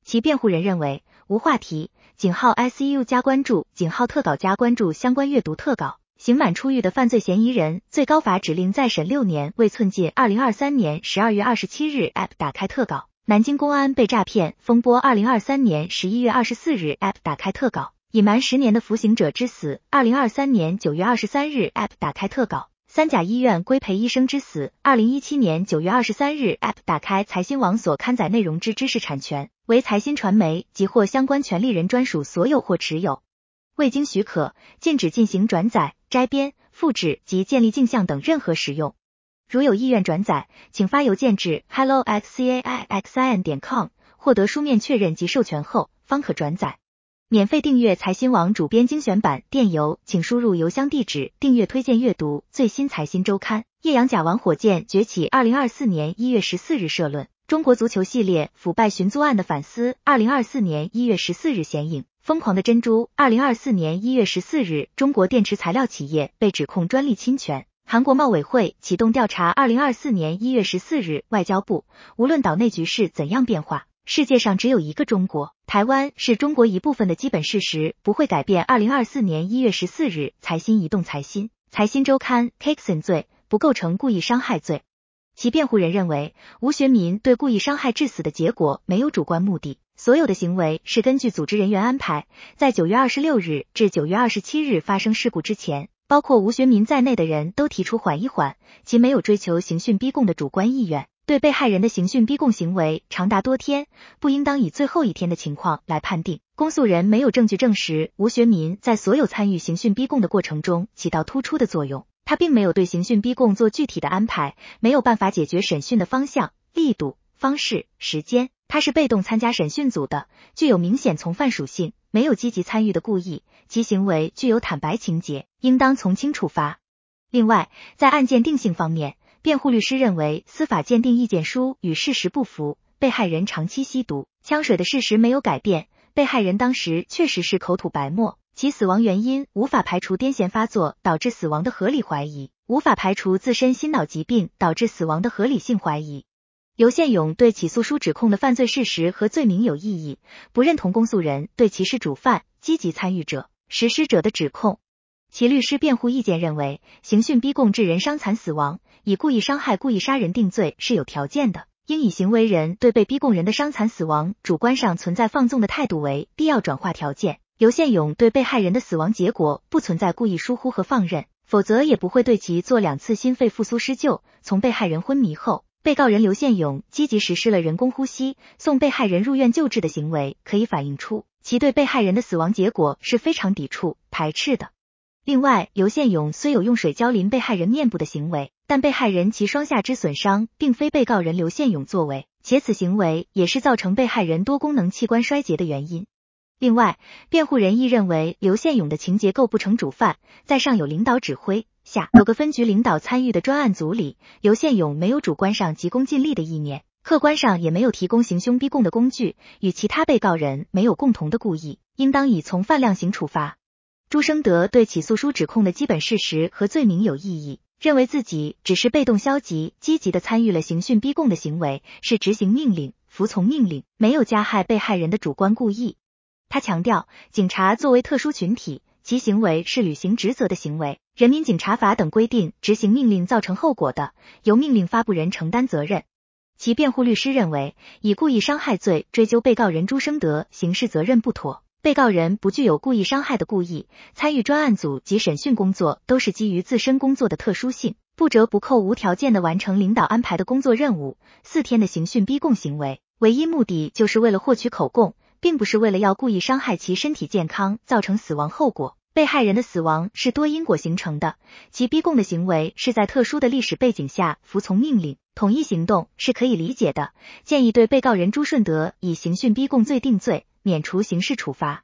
其辩护人认为无话题。井号 ICU 加关注，井号特稿加关注相关阅读特稿。刑满出狱的犯罪嫌疑人，最高法指令再审六年未寸进。二零二三年十二月二十七日，App 打开特稿。南京公安被诈骗风波。二零二三年十一月二十四日，App 打开特稿。隐瞒十年的服刑者之死。二零二三年九月二十三日，App 打开特稿。三甲医院规培医生之死，二零一七年九月二十三日，App 打开财新网所刊载内容之知识产权为财新传媒及或相关权利人专属所有或持有，未经许可，禁止进行转载、摘编、复制及建立镜像等任何使用。如有意愿转载，请发邮件至 hello x c a i x i n 点 com，获得书面确认及授权后，方可转载。免费订阅财新网主编精选版电邮，请输入邮箱地址订阅推荐阅读最新财新周刊。叶阳甲玩火箭崛起。二零二四年一月十四日社论：中国足球系列腐败寻租案的反思。二零二四年一月十四日显影：疯狂的珍珠。二零二四年一月十四日，中国电池材料企业被指控专利侵权，韩国贸委会启动调查。二零二四年一月十四日，外交部：无论岛内局势怎样变化。世界上只有一个中国，台湾是中国一部分的基本事实不会改变。二零二四年一月十四日，财新移动财新财新周刊 k i k s o n 罪不构成故意伤害罪。其辩护人认为，吴学民对故意伤害致死的结果没有主观目的，所有的行为是根据组织人员安排。在九月二十六日至九月二十七日发生事故之前，包括吴学民在内的人都提出缓一缓，其没有追求刑讯逼供的主观意愿。对被害人的刑讯逼供行为长达多天，不应当以最后一天的情况来判定。公诉人没有证据证实吴学民在所有参与刑讯逼供的过程中起到突出的作用，他并没有对刑讯逼供做具体的安排，没有办法解决审讯的方向、力度、方式、时间。他是被动参加审讯组的，具有明显从犯属性，没有积极参与的故意，其行为具有坦白情节，应当从轻处罚。另外，在案件定性方面。辩护律师认为，司法鉴定意见书与事实不符。被害人长期吸毒、呛水的事实没有改变，被害人当时确实是口吐白沫，其死亡原因无法排除癫痫发作导致死亡的合理怀疑。无法排除自身心脑疾病导致死亡的合理性怀疑。刘宪勇对起诉书指控的犯罪事实和罪名有异议，不认同公诉人对其是主犯、积极参与者、实施者的指控。其律师辩护意见认为，刑讯逼供致人伤残死亡，以故意伤害、故意杀人定罪是有条件的，应以行为人对被逼供人的伤残死亡主观上存在放纵的态度为必要转化条件。刘宪勇对被害人的死亡结果不存在故意疏忽和放任，否则也不会对其做两次心肺复苏施救。从被害人昏迷后。被告人刘宪勇积极实施了人工呼吸、送被害人入院救治的行为，可以反映出其对被害人的死亡结果是非常抵触、排斥的。另外，刘宪勇虽有用水浇淋被害人面部的行为，但被害人其双下肢损伤并非被告人刘宪勇作为，且此行为也是造成被害人多功能器官衰竭的原因。另外，辩护人亦认为刘宪勇的情节构不成主犯，在上有领导指挥。下有个分局领导参与的专案组里，刘宪勇没有主观上急功近利的意念，客观上也没有提供行凶逼供的工具，与其他被告人没有共同的故意，应当以从犯量刑处罚。朱生德对起诉书指控的基本事实和罪名有异议，认为自己只是被动消极，积极的参与了刑讯逼供的行为，是执行命令、服从命令，没有加害被害人的主观故意。他强调，警察作为特殊群体。其行为是履行职责的行为，《人民警察法》等规定，执行命令造成后果的，由命令发布人承担责任。其辩护律师认为，以故意伤害罪追究被告人朱生德刑事责任不妥，被告人不具有故意伤害的故意，参与专案组及审讯工作都是基于自身工作的特殊性，不折不扣无条件的完成领导安排的工作任务。四天的刑讯逼供行为，唯一目的就是为了获取口供，并不是为了要故意伤害其身体健康，造成死亡后果。被害人的死亡是多因果形成的，其逼供的行为是在特殊的历史背景下服从命令，统一行动是可以理解的。建议对被告人朱顺德以刑讯逼供罪定罪，免除刑事处罚。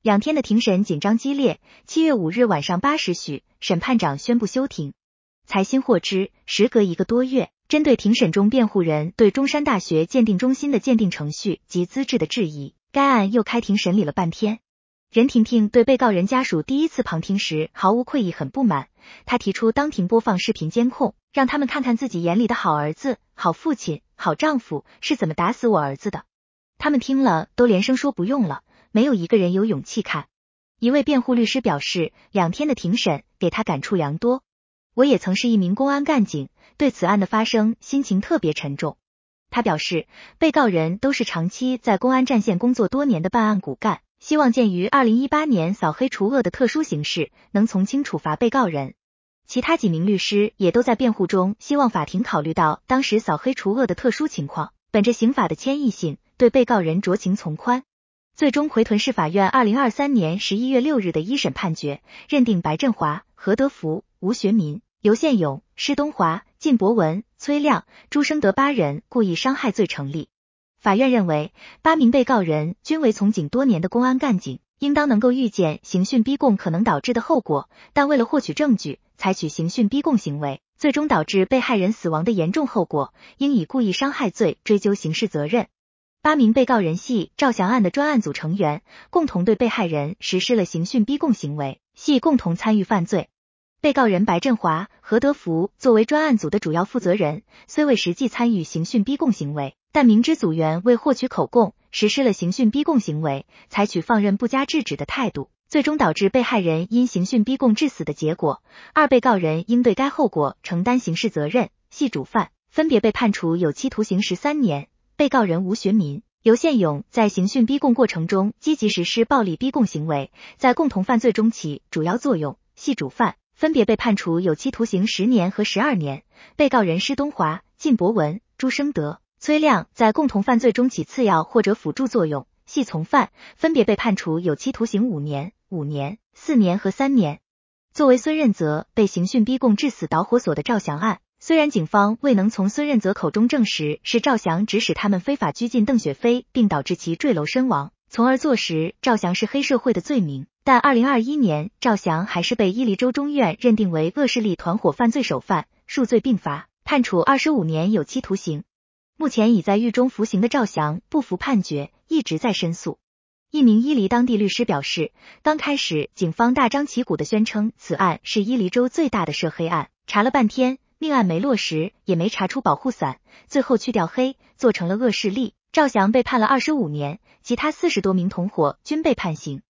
两天的庭审紧张激烈，七月五日晚上八时许，审判长宣布休庭。财新获知，时隔一个多月，针对庭审中辩护人对中山大学鉴定中心的鉴定程序及资质的质疑，该案又开庭审理了半天。任婷婷对被告人家属第一次旁听时毫无愧意，很不满。她提出当庭播放视频监控，让他们看看自己眼里的好儿子、好父亲、好丈夫是怎么打死我儿子的。他们听了都连声说不用了，没有一个人有勇气看。一位辩护律师表示，两天的庭审给他感触良多。我也曾是一名公安干警，对此案的发生心情特别沉重。他表示，被告人都是长期在公安战线工作多年的办案骨干。希望鉴于二零一八年扫黑除恶的特殊形势，能从轻处罚被告人。其他几名律师也都在辩护中，希望法庭考虑到当时扫黑除恶的特殊情况，本着刑法的谦抑性，对被告人酌情从宽。最终，奎屯市法院二零二三年十一月六日的一审判决认定白振华、何德福、吴学民、刘宪勇、施东华、靳博文、崔亮、朱生德八人故意伤害罪成立。法院认为，八名被告人均为从警多年的公安干警，应当能够预见刑讯逼供可能导致的后果，但为了获取证据，采取刑讯逼供行为，最终导致被害人死亡的严重后果，应以故意伤害罪追究刑事责任。八名被告人系赵翔案的专案组成员，共同对被害人实施了刑讯逼供行为，系共同参与犯罪。被告人白振华、何德福作为专案组的主要负责人，虽未实际参与刑讯逼供行为。但明知组员为获取口供，实施了刑讯逼供行为，采取放任不加制止的态度，最终导致被害人因刑讯逼供致死的结果。二被告人应对该后果承担刑事责任，系主犯，分别被判处有期徒刑十三年。被告人吴学民、刘宪勇在刑讯逼供过程中积极实施暴力逼供行为，在共同犯罪中起主要作用，系主犯，分别被判处有期徒刑十年和十二年。被告人施东华、靳博文、朱生德。崔亮在共同犯罪中起次要或者辅助作用，系从犯，分别被判处有期徒刑五年、五年、四年和三年。作为孙任泽被刑讯逼供致死导火索的赵翔案，虽然警方未能从孙任泽口中证实是赵翔指使他们非法拘禁邓雪飞，并导致其坠楼身亡，从而坐实赵翔是黑社会的罪名，但二零二一年赵翔还是被伊犁州中院认定为恶势力团伙犯罪首犯，数罪并罚，判处二十五年有期徒刑。目前已在狱中服刑的赵翔不服判决，一直在申诉。一名伊犁当地律师表示，刚开始警方大张旗鼓的宣称此案是伊犁州最大的涉黑案，查了半天，命案没落实，也没查出保护伞，最后去掉黑，做成了恶势力。赵翔被判了二十五年，其他四十多名同伙均被判刑。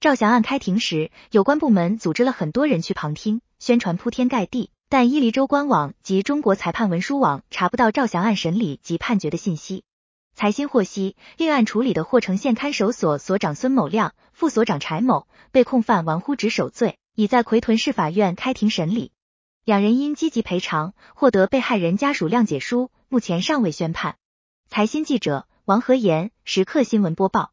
赵翔案开庭时，有关部门组织了很多人去旁听，宣传铺天盖地。但伊犁州官网及中国裁判文书网查不到赵翔案审理及判决的信息。财新获悉，另案处理的霍城县看守所所长孙某亮、副所长柴某被控犯玩忽职守罪，已在奎屯市法院开庭审理。两人因积极赔偿，获得被害人家属谅解书，目前尚未宣判。财新记者王和言，时刻新闻播报。